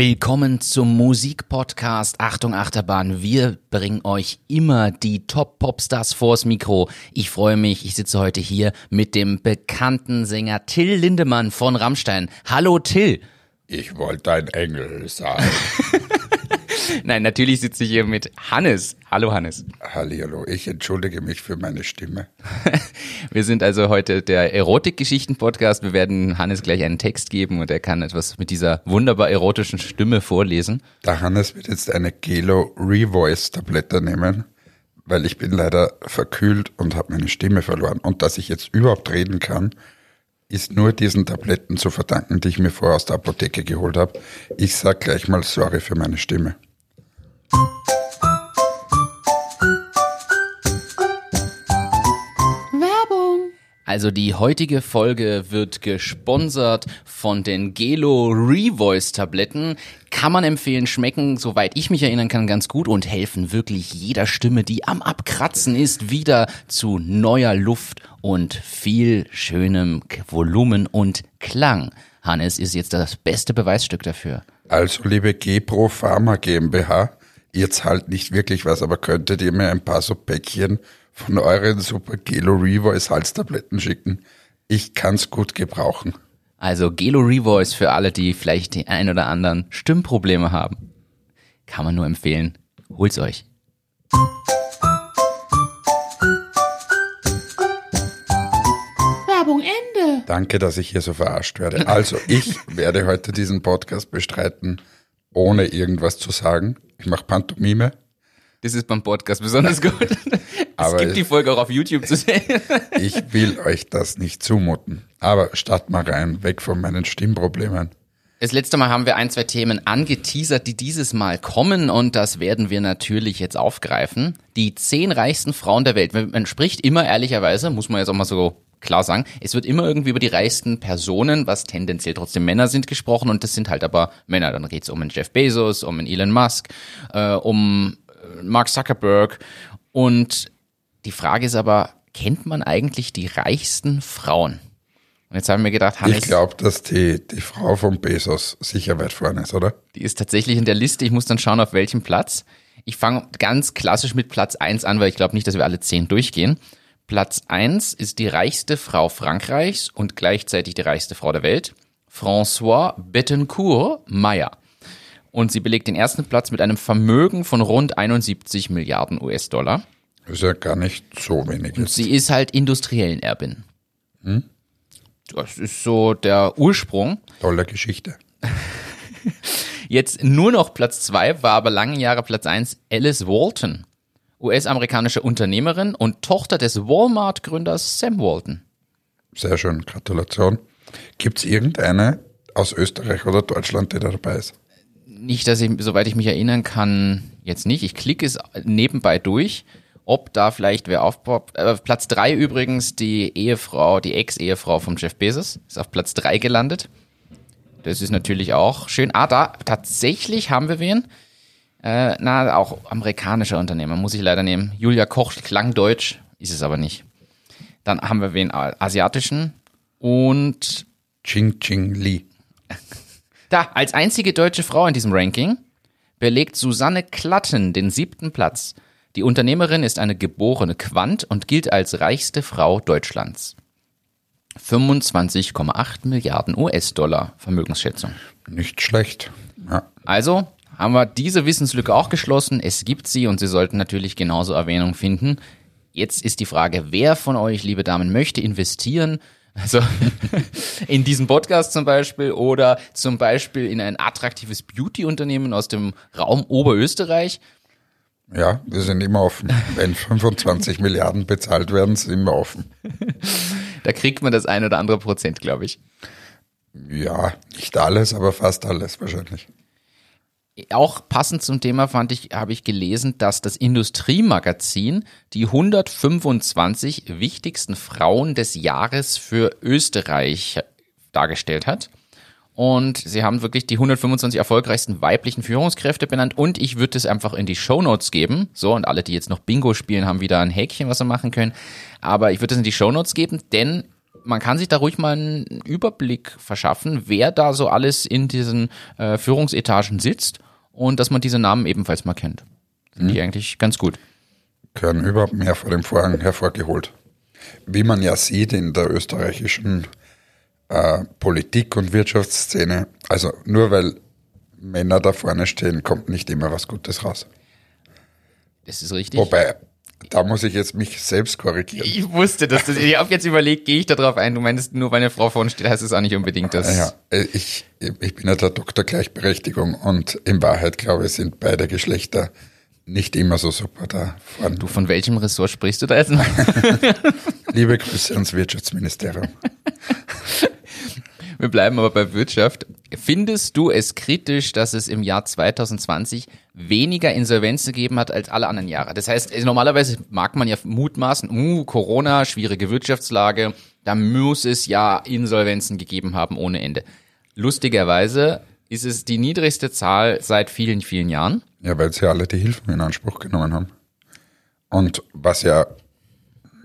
Willkommen zum Musikpodcast Achtung Achterbahn. Wir bringen euch immer die Top-Popstars vors Mikro. Ich freue mich, ich sitze heute hier mit dem bekannten Sänger Till Lindemann von Rammstein. Hallo Till. Ich wollte ein Engel sein. Nein, natürlich sitze ich hier mit Hannes. Hallo Hannes. Hallihallo, ich entschuldige mich für meine Stimme. Wir sind also heute der Erotikgeschichten-Podcast. Wir werden Hannes gleich einen Text geben und er kann etwas mit dieser wunderbar erotischen Stimme vorlesen. Der Hannes wird jetzt eine Gelo Revoice Tablette nehmen, weil ich bin leider verkühlt und habe meine Stimme verloren. Und dass ich jetzt überhaupt reden kann, ist nur diesen Tabletten zu verdanken, die ich mir vorher aus der Apotheke geholt habe. Ich sag gleich mal sorry für meine Stimme. Werbung. Also die heutige Folge wird gesponsert von den Gelo Revoice Tabletten. Kann man empfehlen, schmecken, soweit ich mich erinnern kann, ganz gut und helfen wirklich jeder Stimme, die am Abkratzen ist, wieder zu neuer Luft und viel schönem Volumen und Klang. Hannes ist jetzt das beste Beweisstück dafür. Also liebe Gepro Pharma GmbH, ihr zahlt nicht wirklich was, aber könntet ihr mir ein paar so Päckchen von euren Super Gelo Revoice Halstabletten schicken? Ich kann's gut gebrauchen. Also Gelo Revoice für alle, die vielleicht die ein oder anderen Stimmprobleme haben. Kann man nur empfehlen. Holt's euch. Werbung Ende. Danke, dass ich hier so verarscht werde. Also, ich werde heute diesen Podcast bestreiten, ohne irgendwas zu sagen. Ich mache Pantomime. Das ist beim Podcast besonders gut. Aber es gibt die Folge auch auf YouTube zu sehen. Ich will euch das nicht zumuten. Aber statt mal rein, weg von meinen Stimmproblemen. Das letzte Mal haben wir ein, zwei Themen angeteasert, die dieses Mal kommen und das werden wir natürlich jetzt aufgreifen. Die zehn reichsten Frauen der Welt. Man spricht immer ehrlicherweise, muss man jetzt auch mal so klar sagen, es wird immer irgendwie über die reichsten Personen, was tendenziell trotzdem Männer sind, gesprochen und das sind halt aber Männer. Dann geht's um einen Jeff Bezos, um einen Elon Musk, äh, um äh, Mark Zuckerberg und die Frage ist aber, kennt man eigentlich die reichsten Frauen? Und jetzt haben wir gedacht, Hannes, Ich glaube, dass die, die Frau von Bezos sicher weit vorne ist, oder? die ist tatsächlich in der Liste. Ich muss dann schauen, auf welchem Platz. Ich fange ganz klassisch mit Platz eins an, weil ich glaube nicht, dass wir alle zehn durchgehen. Platz eins ist die reichste Frau Frankreichs und gleichzeitig die reichste Frau der Welt, François Bettencourt Meyer. Und sie belegt den ersten Platz mit einem Vermögen von rund 71 Milliarden US-Dollar. Ist ja gar nicht so wenig. Und sie ist halt industriellen Erbin. Das ist so der Ursprung. Tolle Geschichte. Jetzt nur noch Platz zwei war aber lange Jahre Platz eins Alice Walton, US-amerikanische Unternehmerin und Tochter des Walmart-Gründers Sam Walton. Sehr schön, Gratulation. Gibt's irgendeine aus Österreich oder Deutschland, die da dabei ist? Nicht, dass ich, soweit ich mich erinnern kann, jetzt nicht. Ich klicke es nebenbei durch, ob da vielleicht wer aufpoppt. Äh, Platz drei übrigens die Ehefrau, die Ex-Ehefrau von Jeff Bezos, ist auf Platz drei gelandet. Das ist natürlich auch schön. Ah, da tatsächlich haben wir wen. Äh, na, auch amerikanischer Unternehmer, muss ich leider nehmen. Julia Koch klang deutsch, ist es aber nicht. Dann haben wir wen äh, asiatischen und Ching Ching Li. da, als einzige deutsche Frau in diesem Ranking belegt Susanne Klatten den siebten Platz. Die Unternehmerin ist eine geborene Quant und gilt als reichste Frau Deutschlands. 25,8 Milliarden US-Dollar Vermögensschätzung. Nicht schlecht. Ja. Also haben wir diese Wissenslücke auch geschlossen. Es gibt sie und sie sollten natürlich genauso Erwähnung finden. Jetzt ist die Frage, wer von euch, liebe Damen, möchte investieren? Also in diesen Podcast zum Beispiel oder zum Beispiel in ein attraktives Beauty-Unternehmen aus dem Raum Oberösterreich. ja, wir sind immer offen. Wenn 25 Milliarden bezahlt werden, sind wir offen. Da kriegt man das ein oder andere Prozent, glaube ich. Ja, nicht alles, aber fast alles wahrscheinlich. Auch passend zum Thema fand ich, habe ich gelesen, dass das Industriemagazin die 125 wichtigsten Frauen des Jahres für Österreich dargestellt hat. Und sie haben wirklich die 125 erfolgreichsten weiblichen Führungskräfte benannt. Und ich würde es einfach in die Shownotes geben. So, und alle, die jetzt noch Bingo spielen, haben wieder ein Häkchen, was sie machen können. Aber ich würde es in die Shownotes geben, denn man kann sich da ruhig mal einen Überblick verschaffen, wer da so alles in diesen äh, Führungsetagen sitzt und dass man diese Namen ebenfalls mal kennt. Finde ich eigentlich ganz gut. Gehören überhaupt mehr vor dem Vorhang hervorgeholt. Wie man ja sieht in der österreichischen äh, Politik- und Wirtschaftsszene, also nur weil Männer da vorne stehen, kommt nicht immer was Gutes raus. Das ist richtig. Wobei, da muss ich jetzt mich selbst korrigieren. ich wusste, dass das. Ich habe jetzt überlegt, gehe ich da drauf ein? Du meinst, nur weil eine Frau vorne steht, heißt es auch nicht unbedingt das. Ja, äh, ich, ich bin ja der Doktor Gleichberechtigung und in Wahrheit, glaube ich, sind beide Geschlechter nicht immer so super da vorne. Du, von welchem Ressort sprichst du da jetzt? Liebe Grüße ans Wirtschaftsministerium. Wir bleiben aber bei Wirtschaft. Findest du es kritisch, dass es im Jahr 2020 weniger Insolvenzen gegeben hat als alle anderen Jahre? Das heißt, normalerweise mag man ja mutmaßen, uh, Corona, schwierige Wirtschaftslage, da muss es ja Insolvenzen gegeben haben ohne Ende. Lustigerweise ist es die niedrigste Zahl seit vielen, vielen Jahren. Ja, weil sie alle die Hilfen in Anspruch genommen haben. Und was ja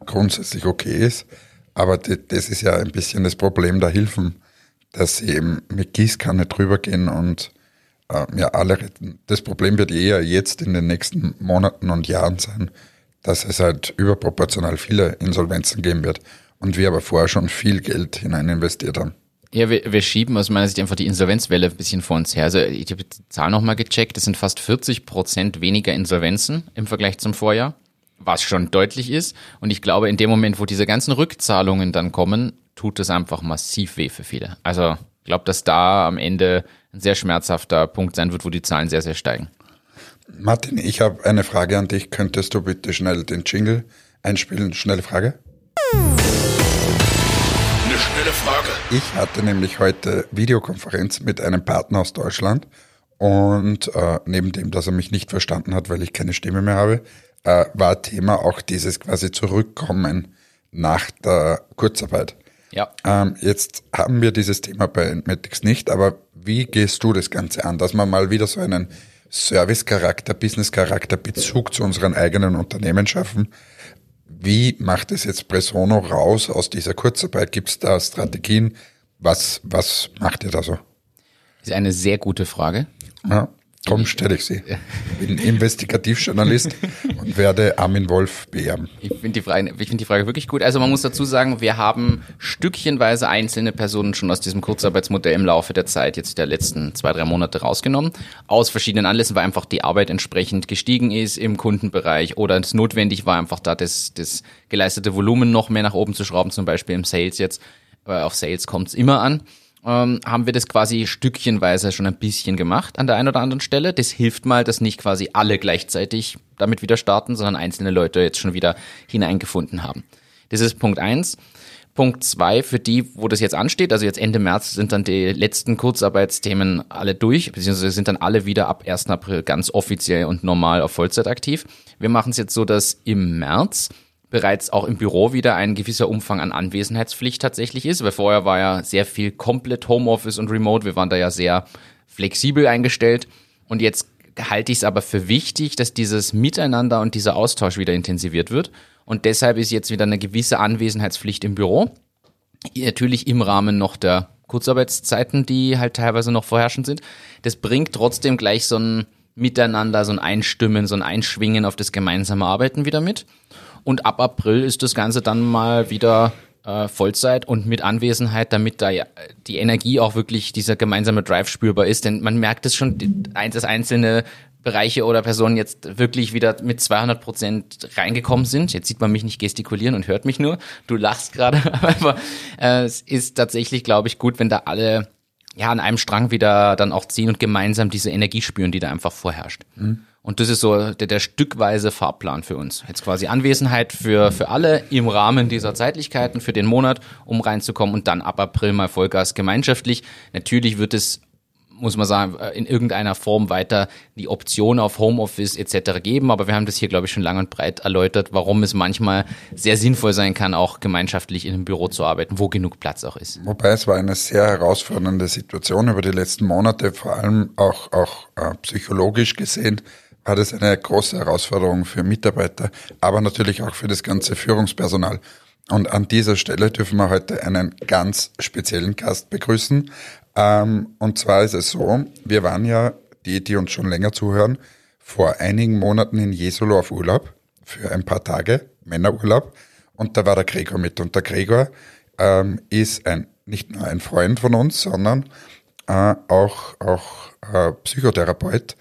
grundsätzlich okay ist, aber das ist ja ein bisschen das Problem der Hilfen, dass sie eben mit Gießkanne drüber gehen und äh, ja alle. Das Problem wird eher jetzt in den nächsten Monaten und Jahren sein, dass es halt überproportional viele Insolvenzen geben wird und wir aber vorher schon viel Geld hinein investiert haben. Ja, wir, wir schieben aus meiner Sicht einfach die Insolvenzwelle ein bisschen vor uns her. Also ich habe die Zahl nochmal gecheckt, es sind fast 40 Prozent weniger Insolvenzen im Vergleich zum Vorjahr, was schon deutlich ist. Und ich glaube, in dem Moment, wo diese ganzen Rückzahlungen dann kommen, tut es einfach massiv weh für viele. Also ich glaube, dass da am Ende ein sehr schmerzhafter Punkt sein wird, wo die Zahlen sehr, sehr steigen. Martin, ich habe eine Frage an dich. Könntest du bitte schnell den Jingle einspielen? Schnelle Frage. Eine schnelle Frage. Ich hatte nämlich heute Videokonferenz mit einem Partner aus Deutschland und äh, neben dem, dass er mich nicht verstanden hat, weil ich keine Stimme mehr habe, äh, war Thema auch dieses quasi Zurückkommen nach der Kurzarbeit. Ja. Ähm, jetzt haben wir dieses Thema bei Entmatics nicht, aber wie gehst du das Ganze an, dass wir mal wieder so einen Service-Charakter, Business-Charakter, Bezug zu unseren eigenen Unternehmen schaffen? Wie macht es jetzt Presono raus aus dieser Kurzarbeit? Gibt es da Strategien? Was, was macht ihr da so? Ist eine sehr gute Frage. Ja, darum stelle ich sie. Bin Investigativjournalist und werde Armin Wolf beerben. Ich finde die, Frage, ich find die Frage wirklich gut. Also man muss dazu sagen, wir haben stückchenweise einzelne Personen schon aus diesem Kurzarbeitsmodell im Laufe der Zeit, jetzt der letzten zwei, drei Monate rausgenommen. Aus verschiedenen Anlässen, weil einfach die Arbeit entsprechend gestiegen ist im Kundenbereich oder es notwendig war, einfach da das, das geleistete Volumen noch mehr nach oben zu schrauben, zum Beispiel im Sales jetzt. Äh, Auf Sales kommt es immer an ähm, haben wir das quasi stückchenweise schon ein bisschen gemacht an der einen oder anderen Stelle. Das hilft mal, dass nicht quasi alle gleichzeitig damit wieder starten, sondern einzelne Leute jetzt schon wieder hineingefunden haben. Das ist Punkt eins. Punkt zwei für die, wo das jetzt ansteht, also jetzt Ende März sind dann die letzten Kurzarbeitsthemen alle durch, beziehungsweise sind dann alle wieder ab 1. April ganz offiziell und normal auf Vollzeit aktiv. Wir machen es jetzt so, dass im März bereits auch im Büro wieder ein gewisser Umfang an Anwesenheitspflicht tatsächlich ist, weil vorher war ja sehr viel komplett Homeoffice und Remote. Wir waren da ja sehr flexibel eingestellt und jetzt halte ich es aber für wichtig, dass dieses Miteinander und dieser Austausch wieder intensiviert wird und deshalb ist jetzt wieder eine gewisse Anwesenheitspflicht im Büro. Natürlich im Rahmen noch der Kurzarbeitszeiten, die halt teilweise noch vorherrschend sind. Das bringt trotzdem gleich so ein Miteinander, so ein Einstimmen, so ein Einschwingen auf das gemeinsame Arbeiten wieder mit. Und ab April ist das Ganze dann mal wieder äh, Vollzeit und mit Anwesenheit, damit da ja die Energie auch wirklich dieser gemeinsame Drive spürbar ist. Denn man merkt es schon, dass einzelne Bereiche oder Personen jetzt wirklich wieder mit 200 Prozent reingekommen sind. Jetzt sieht man mich nicht gestikulieren und hört mich nur. Du lachst gerade, aber äh, es ist tatsächlich, glaube ich, gut, wenn da alle ja an einem Strang wieder dann auch ziehen und gemeinsam diese Energie spüren, die da einfach vorherrscht. Und das ist so der, der stückweise Fahrplan für uns. Jetzt quasi Anwesenheit für, für alle im Rahmen dieser Zeitlichkeiten für den Monat, um reinzukommen und dann ab April mal Vollgas gemeinschaftlich. Natürlich wird es muss man sagen, äh, in irgendeiner Form weiter die Option auf Homeoffice etc. geben. Aber wir haben das hier, glaube ich, schon lang und breit erläutert, warum es manchmal sehr sinnvoll sein kann, auch gemeinschaftlich in einem Büro zu arbeiten, wo genug Platz auch ist. Wobei es war eine sehr herausfordernde Situation über die letzten Monate, vor allem auch, auch äh, psychologisch gesehen, war das eine große Herausforderung für Mitarbeiter, aber natürlich auch für das ganze Führungspersonal. Und an dieser Stelle dürfen wir heute einen ganz speziellen Gast begrüßen. Ähm, und zwar ist es so, wir waren ja, die, die uns schon länger zuhören, vor einigen Monaten in Jesolo auf Urlaub für ein paar Tage, Männerurlaub. Und da war der Gregor mit. Und der Gregor ähm, ist ein, nicht nur ein Freund von uns, sondern äh, auch, auch äh, Psychotherapeut.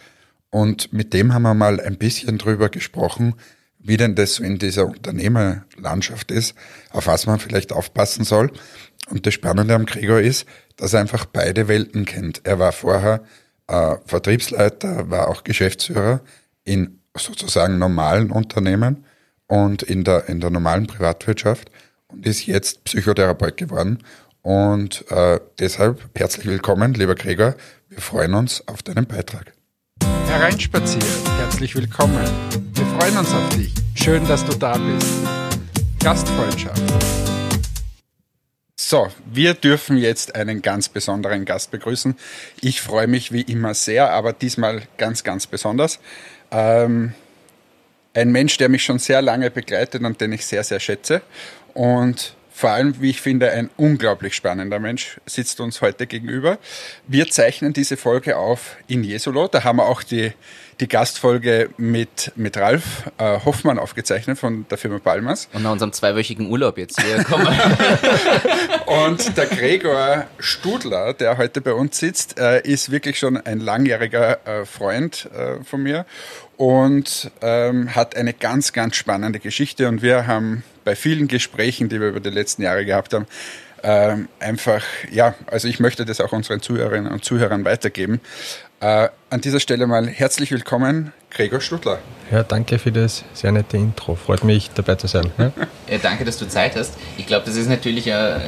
Und mit dem haben wir mal ein bisschen drüber gesprochen, wie denn das so in dieser Unternehmerlandschaft ist, auf was man vielleicht aufpassen soll. Und das Spannende am Gregor ist, dass er einfach beide Welten kennt. Er war vorher äh, Vertriebsleiter, war auch Geschäftsführer in sozusagen normalen Unternehmen und in der, in der normalen Privatwirtschaft und ist jetzt Psychotherapeut geworden. Und äh, deshalb herzlich willkommen, lieber Gregor. Wir freuen uns auf deinen Beitrag. Hereinspaziert, herzlich willkommen. Wir freuen uns auf dich. Schön, dass du da bist. Gastfreundschaft. So, wir dürfen jetzt einen ganz besonderen Gast begrüßen. Ich freue mich wie immer sehr, aber diesmal ganz, ganz besonders. Ähm, ein Mensch, der mich schon sehr lange begleitet und den ich sehr, sehr schätze. Und vor allem, wie ich finde, ein unglaublich spannender Mensch sitzt uns heute gegenüber. Wir zeichnen diese Folge auf in Jesolo. Da haben wir auch die, die Gastfolge mit, mit Ralf äh, Hoffmann aufgezeichnet von der Firma Palmas. Und nach unserem zweiwöchigen Urlaub jetzt hier kommen. Und der Gregor Studler, der heute bei uns sitzt, äh, ist wirklich schon ein langjähriger äh, Freund äh, von mir und ähm, hat eine ganz, ganz spannende Geschichte. Und wir haben bei vielen Gesprächen, die wir über die letzten Jahre gehabt haben, ähm, einfach, ja, also ich möchte das auch unseren Zuhörerinnen und Zuhörern weitergeben. Äh, an dieser Stelle mal herzlich willkommen, Gregor Stuttler. Ja, danke für das sehr nette Intro. Freut mich, dabei zu sein. Ja? ja, danke, dass du Zeit hast. Ich glaube, das ist natürlich ein,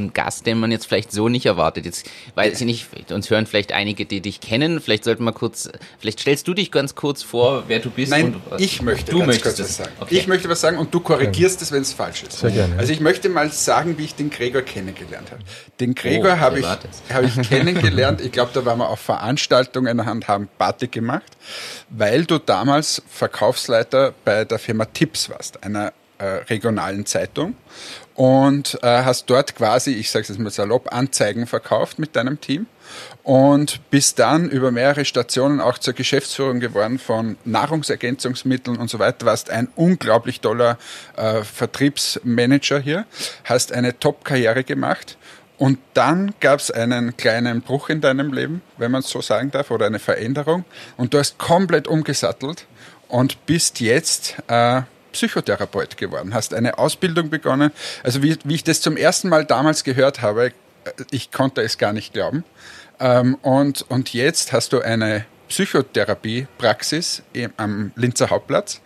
ein, Gast, den man jetzt vielleicht so nicht erwartet. Jetzt weiß ich nicht, uns hören vielleicht einige, die dich kennen. Vielleicht sollten wir kurz, vielleicht stellst du dich ganz kurz vor, wer du bist. Nein, ich möchte du ganz möchtest kurz was sagen. Okay. Ich möchte was sagen und du korrigierst es, wenn es falsch ist. Sehr gerne. Also ich möchte mal sagen, wie ich den Gregor kennengelernt habe. Den Gregor oh, habe ich, hab ich kennengelernt. Ich glaube, da waren wir auf Veranstaltungen und haben Party gemacht, weil du damals Verkaufsleiter bei der Firma Tips warst, einer äh, regionalen Zeitung und äh, hast dort quasi, ich sage es jetzt mal salopp, Anzeigen verkauft mit deinem Team und bist dann über mehrere Stationen auch zur Geschäftsführung geworden von Nahrungsergänzungsmitteln und so weiter, warst ein unglaublich toller äh, Vertriebsmanager hier, hast eine Top-Karriere gemacht und dann gab es einen kleinen Bruch in deinem Leben, wenn man es so sagen darf, oder eine Veränderung. Und du hast komplett umgesattelt und bist jetzt äh, Psychotherapeut geworden, hast eine Ausbildung begonnen. Also wie, wie ich das zum ersten Mal damals gehört habe, äh, ich konnte es gar nicht glauben. Ähm, und, und jetzt hast du eine Psychotherapiepraxis am Linzer Hauptplatz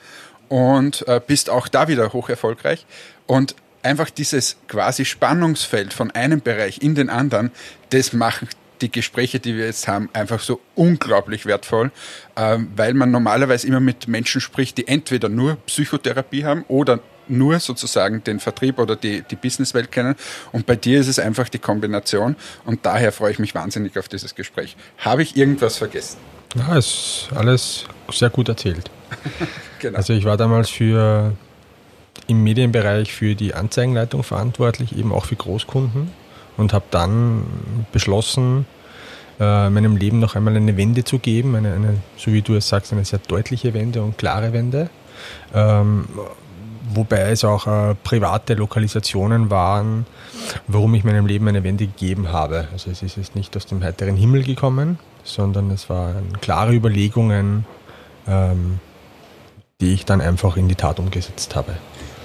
und äh, bist auch da wieder hoch erfolgreich. Und einfach dieses quasi Spannungsfeld von einem Bereich in den anderen, das macht die Gespräche, die wir jetzt haben, einfach so unglaublich wertvoll, ähm, weil man normalerweise immer mit Menschen spricht, die entweder nur Psychotherapie haben oder nur sozusagen den Vertrieb oder die, die Businesswelt kennen. Und bei dir ist es einfach die Kombination. Und daher freue ich mich wahnsinnig auf dieses Gespräch. Habe ich irgendwas vergessen? Ja, ist alles sehr gut erzählt. genau. Also ich war damals für im Medienbereich für die Anzeigenleitung verantwortlich, eben auch für Großkunden und habe dann beschlossen, äh, meinem Leben noch einmal eine Wende zu geben, eine, eine, so wie du es sagst, eine sehr deutliche Wende und klare Wende. Ähm, wobei es auch äh, private Lokalisationen waren, warum ich meinem Leben eine Wende gegeben habe. Also es ist jetzt nicht aus dem heiteren Himmel gekommen, sondern es waren klare Überlegungen, ähm, die ich dann einfach in die Tat umgesetzt habe.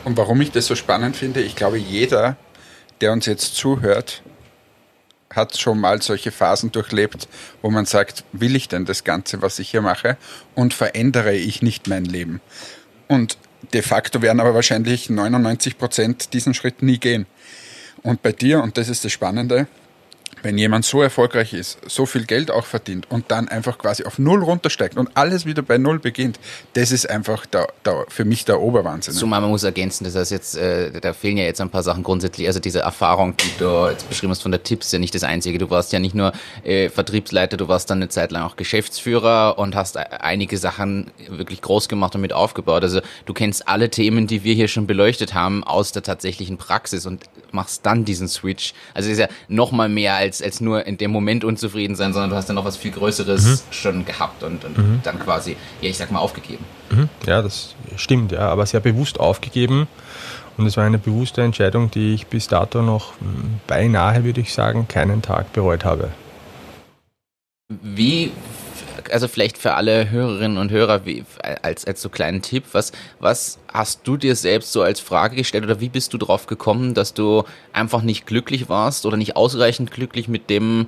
Und warum ich das so spannend finde, ich glaube, jeder, der uns jetzt zuhört, hat schon mal solche Phasen durchlebt, wo man sagt, will ich denn das Ganze, was ich hier mache, und verändere ich nicht mein Leben? Und de facto werden aber wahrscheinlich 99 Prozent diesen Schritt nie gehen. Und bei dir, und das ist das Spannende, wenn jemand so erfolgreich ist, so viel Geld auch verdient und dann einfach quasi auf Null runtersteigt und alles wieder bei Null beginnt, das ist einfach der, der, für mich der Oberwahnsinn. Zumal man muss ergänzen, das heißt jetzt, äh, da fehlen ja jetzt ein paar Sachen grundsätzlich. Also diese Erfahrung, die du jetzt beschrieben hast von der Tipps, ist ja nicht das Einzige. Du warst ja nicht nur äh, Vertriebsleiter, du warst dann eine Zeit lang auch Geschäftsführer und hast einige Sachen wirklich groß gemacht und mit aufgebaut. Also du kennst alle Themen, die wir hier schon beleuchtet haben, aus der tatsächlichen Praxis und machst dann diesen Switch. Also ist ja noch mal mehr als als, nur in dem Moment unzufrieden sein, sondern du hast ja noch was viel Größeres mhm. schon gehabt und, und mhm. dann quasi, ja, ich sag mal, aufgegeben. Mhm. Ja, das stimmt, ja, aber sehr bewusst aufgegeben. Und es war eine bewusste Entscheidung, die ich bis dato noch hm, beinahe, würde ich sagen, keinen Tag bereut habe. Wie also vielleicht für alle Hörerinnen und Hörer wie, als, als so kleinen Tipp, was, was hast du dir selbst so als Frage gestellt oder wie bist du drauf gekommen, dass du einfach nicht glücklich warst oder nicht ausreichend glücklich mit dem,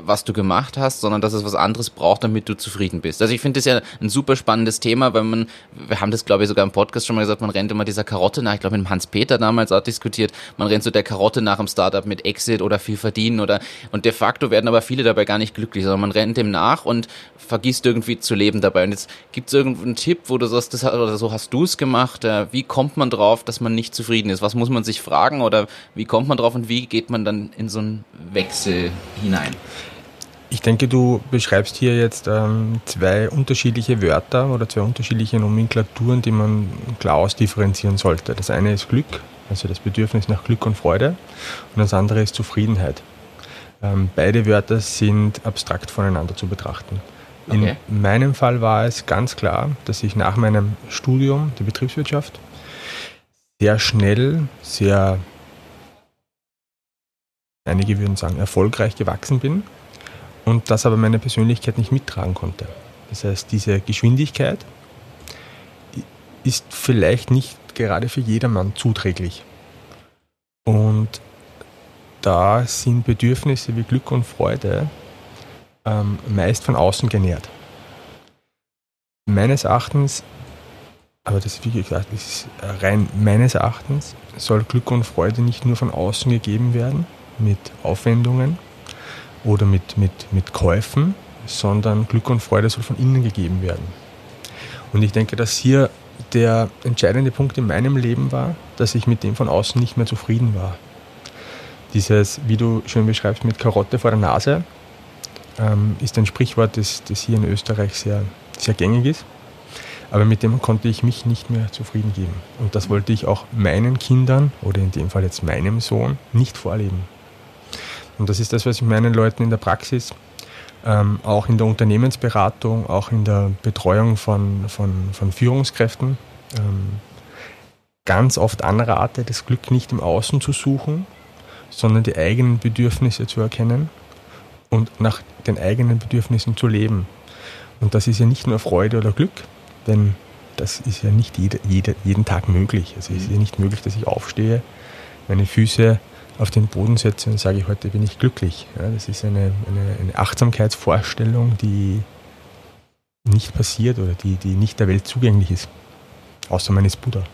was du gemacht hast, sondern dass es was anderes braucht, damit du zufrieden bist. Also ich finde das ja ein super spannendes Thema, weil man, wir haben das glaube ich sogar im Podcast schon mal gesagt, man rennt immer dieser Karotte nach, ich glaube mit Hans-Peter damals auch diskutiert, man rennt so der Karotte nach im Startup mit Exit oder viel verdienen oder, und de facto werden aber viele dabei gar nicht glücklich, sondern man rennt dem nach und vergisst irgendwie zu leben dabei. Und jetzt gibt es irgendeinen Tipp, wo du sagst, das, oder so hast du es gemacht, äh, wie kommt man drauf, dass man nicht zufrieden ist? Was muss man sich fragen oder wie kommt man drauf und wie geht man dann in so einen Wechsel hinein? Ich denke, du beschreibst hier jetzt ähm, zwei unterschiedliche Wörter oder zwei unterschiedliche Nomenklaturen, die man klar ausdifferenzieren sollte. Das eine ist Glück, also das Bedürfnis nach Glück und Freude, und das andere ist Zufriedenheit. Ähm, beide Wörter sind abstrakt voneinander zu betrachten. Okay. In meinem Fall war es ganz klar, dass ich nach meinem Studium der Betriebswirtschaft sehr schnell, sehr, einige würden sagen, erfolgreich gewachsen bin und das aber meine Persönlichkeit nicht mittragen konnte. Das heißt, diese Geschwindigkeit ist vielleicht nicht gerade für jedermann zuträglich. Und da sind Bedürfnisse wie Glück und Freude ähm, meist von außen genährt. Meines Erachtens, aber das ist wie gesagt, ist rein meines Erachtens, soll Glück und Freude nicht nur von außen gegeben werden mit Aufwendungen, oder mit, mit, mit Käufen, sondern Glück und Freude soll von innen gegeben werden. Und ich denke, dass hier der entscheidende Punkt in meinem Leben war, dass ich mit dem von außen nicht mehr zufrieden war. Dieses, wie du schön beschreibst, mit Karotte vor der Nase, ähm, ist ein Sprichwort, das, das hier in Österreich sehr, sehr gängig ist. Aber mit dem konnte ich mich nicht mehr zufrieden geben. Und das wollte ich auch meinen Kindern oder in dem Fall jetzt meinem Sohn nicht vorleben. Und das ist das, was ich meinen Leuten in der Praxis, ähm, auch in der Unternehmensberatung, auch in der Betreuung von, von, von Führungskräften ähm, ganz oft anrate, das Glück nicht im Außen zu suchen, sondern die eigenen Bedürfnisse zu erkennen und nach den eigenen Bedürfnissen zu leben. Und das ist ja nicht nur Freude oder Glück, denn das ist ja nicht jede, jede, jeden Tag möglich. Also es ist ja nicht möglich, dass ich aufstehe, meine Füße auf den Boden setze und sage, heute bin ich glücklich. Ja, das ist eine, eine, eine, Achtsamkeitsvorstellung, die nicht passiert oder die, die nicht der Welt zugänglich ist. Außer ist Buddha.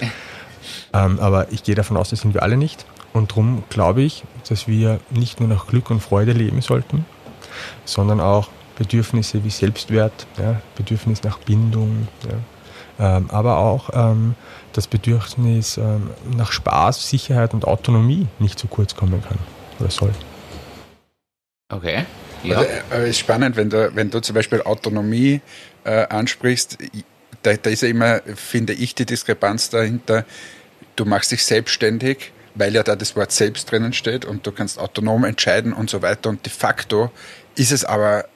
ähm, aber ich gehe davon aus, das sind wir alle nicht. Und darum glaube ich, dass wir nicht nur nach Glück und Freude leben sollten, sondern auch Bedürfnisse wie Selbstwert, ja, Bedürfnis nach Bindung, ja, ähm, aber auch ähm, das Bedürfnis ähm, nach Spaß, Sicherheit und Autonomie nicht zu kurz kommen kann oder soll. Okay. Ja. Also, äh, ist spannend, wenn du, wenn du zum Beispiel Autonomie äh, ansprichst, da, da ist ja immer, finde ich, die Diskrepanz dahinter, du machst dich selbstständig, weil ja da das Wort selbst drinnen steht und du kannst autonom entscheiden und so weiter und de facto ist es aber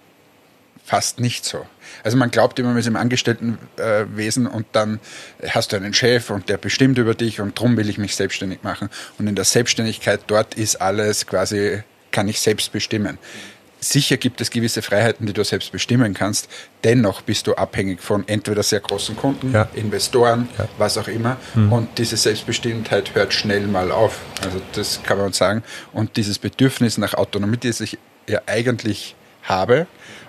fast nicht so. Also man glaubt immer, man ist im Angestelltenwesen und dann hast du einen Chef und der bestimmt über dich und darum will ich mich selbstständig machen. Und in der Selbstständigkeit dort ist alles quasi, kann ich selbst bestimmen. Sicher gibt es gewisse Freiheiten, die du selbst bestimmen kannst. Dennoch bist du abhängig von entweder sehr großen Kunden, ja. Investoren, ja. was auch immer. Mhm. Und diese Selbstbestimmtheit hört schnell mal auf. Also das kann man sagen. Und dieses Bedürfnis nach Autonomie, das ich ja eigentlich habe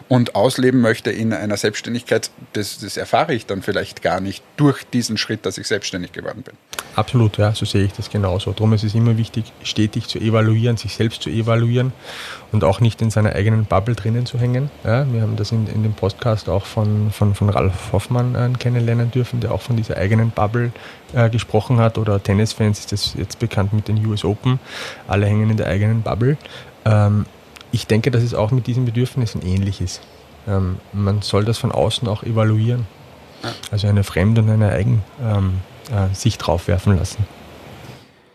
und ausleben möchte in einer Selbstständigkeit, das, das erfahre ich dann vielleicht gar nicht durch diesen Schritt, dass ich selbstständig geworden bin. Absolut, ja, so sehe ich das genauso. Darum ist es immer wichtig, stetig zu evaluieren, sich selbst zu evaluieren und auch nicht in seiner eigenen Bubble drinnen zu hängen. Ja, wir haben das in, in dem Podcast auch von, von, von Ralf Hoffmann äh, kennenlernen dürfen, der auch von dieser eigenen Bubble äh, gesprochen hat. Oder Tennisfans ist das jetzt bekannt mit den US Open. Alle hängen in der eigenen Bubble. Ähm, ich denke, dass es auch mit diesen Bedürfnissen ähnlich ist. Ähm, man soll das von außen auch evaluieren. Also eine Fremde und eine Eigen ähm, äh, Sicht drauf werfen lassen.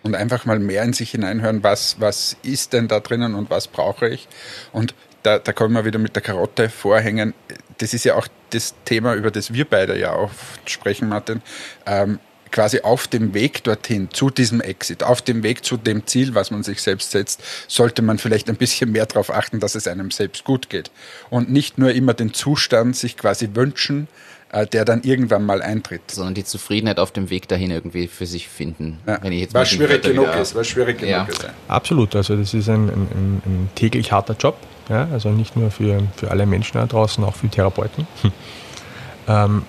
Und einfach mal mehr in sich hineinhören, was, was ist denn da drinnen und was brauche ich. Und da, da kommen wir wieder mit der Karotte vorhängen. Das ist ja auch das Thema, über das wir beide ja auch sprechen, Martin. Ähm, quasi auf dem Weg dorthin, zu diesem Exit, auf dem Weg zu dem Ziel, was man sich selbst setzt, sollte man vielleicht ein bisschen mehr darauf achten, dass es einem selbst gut geht. Und nicht nur immer den Zustand sich quasi wünschen, äh, der dann irgendwann mal eintritt. Sondern die Zufriedenheit auf dem Weg dahin irgendwie für sich finden. Ja. Wenn ich jetzt was schwierig genug ist, was schwierig genug ja. ist. Absolut, also das ist ein, ein, ein täglich harter Job. Ja, also nicht nur für, für alle Menschen da draußen, auch für Therapeuten. Hm. Ähm,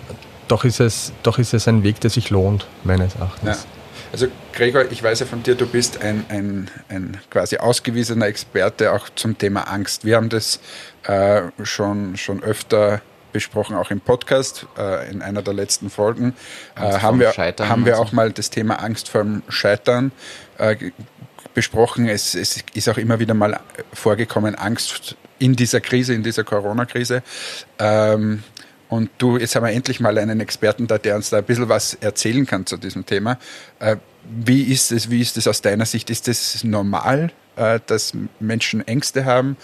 doch ist es, doch ist es ein Weg, der sich lohnt, meines Erachtens. Ja. Also Gregor, ich weiß ja von dir, du bist ein, ein, ein quasi ausgewiesener Experte auch zum Thema Angst. Wir haben das äh, schon, schon öfter besprochen, auch im Podcast, äh, in einer der letzten Folgen. Äh, haben, wir, Scheitern haben wir auch mal das Thema Angst vorm Scheitern äh, besprochen. Es, es ist auch immer wieder mal vorgekommen, Angst in dieser Krise, in dieser Corona-Krise. Ähm, und du, jetzt haben wir endlich mal einen Experten da, der uns da ein bisschen was erzählen kann zu diesem Thema. Äh, wie ist es, wie ist es aus deiner Sicht? Ist es normal, äh, dass Menschen Ängste haben?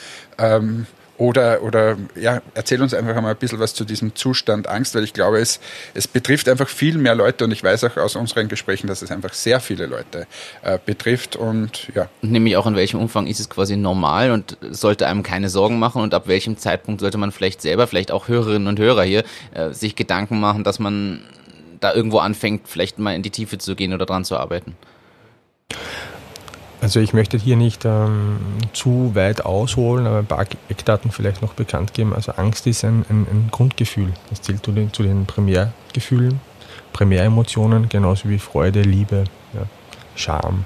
Oder, oder ja, erzähl uns einfach mal ein bisschen was zu diesem Zustand Angst, weil ich glaube, es, es betrifft einfach viel mehr Leute und ich weiß auch aus unseren Gesprächen, dass es einfach sehr viele Leute äh, betrifft und ja. Nämlich auch in welchem Umfang ist es quasi normal und sollte einem keine Sorgen machen und ab welchem Zeitpunkt sollte man vielleicht selber, vielleicht auch Hörerinnen und Hörer hier, äh, sich Gedanken machen, dass man da irgendwo anfängt, vielleicht mal in die Tiefe zu gehen oder dran zu arbeiten. Also ich möchte hier nicht ähm, zu weit ausholen, aber ein paar Eckdaten vielleicht noch bekannt geben. Also Angst ist ein, ein, ein Grundgefühl. Das zählt zu den, zu den Primärgefühlen, Primäremotionen, genauso wie Freude, Liebe, ja, Scham.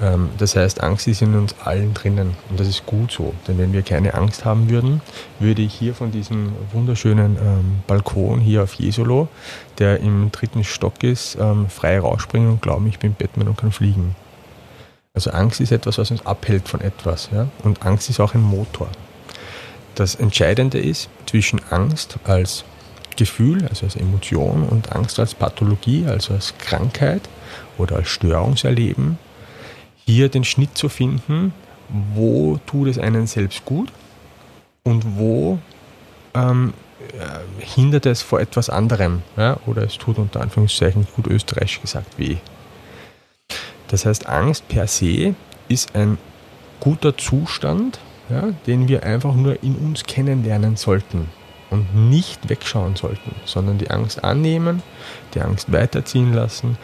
Ähm, das heißt, Angst ist in uns allen drinnen und das ist gut so. Denn wenn wir keine Angst haben würden, würde ich hier von diesem wunderschönen ähm, Balkon hier auf Jesolo, der im dritten Stock ist, ähm, frei rausspringen und glauben, ich bin Batman und kann fliegen. Also Angst ist etwas, was uns abhält von etwas. Ja? Und Angst ist auch ein Motor. Das Entscheidende ist zwischen Angst als Gefühl, also als Emotion, und Angst als Pathologie, also als Krankheit oder als Störungserleben, hier den Schnitt zu finden, wo tut es einen selbst gut und wo ähm, äh, hindert es vor etwas anderem ja? oder es tut unter Anführungszeichen gut österreichisch gesagt weh. Das heißt, Angst per se ist ein guter Zustand, ja, den wir einfach nur in uns kennenlernen sollten und nicht wegschauen sollten, sondern die Angst annehmen, die Angst weiterziehen lassen,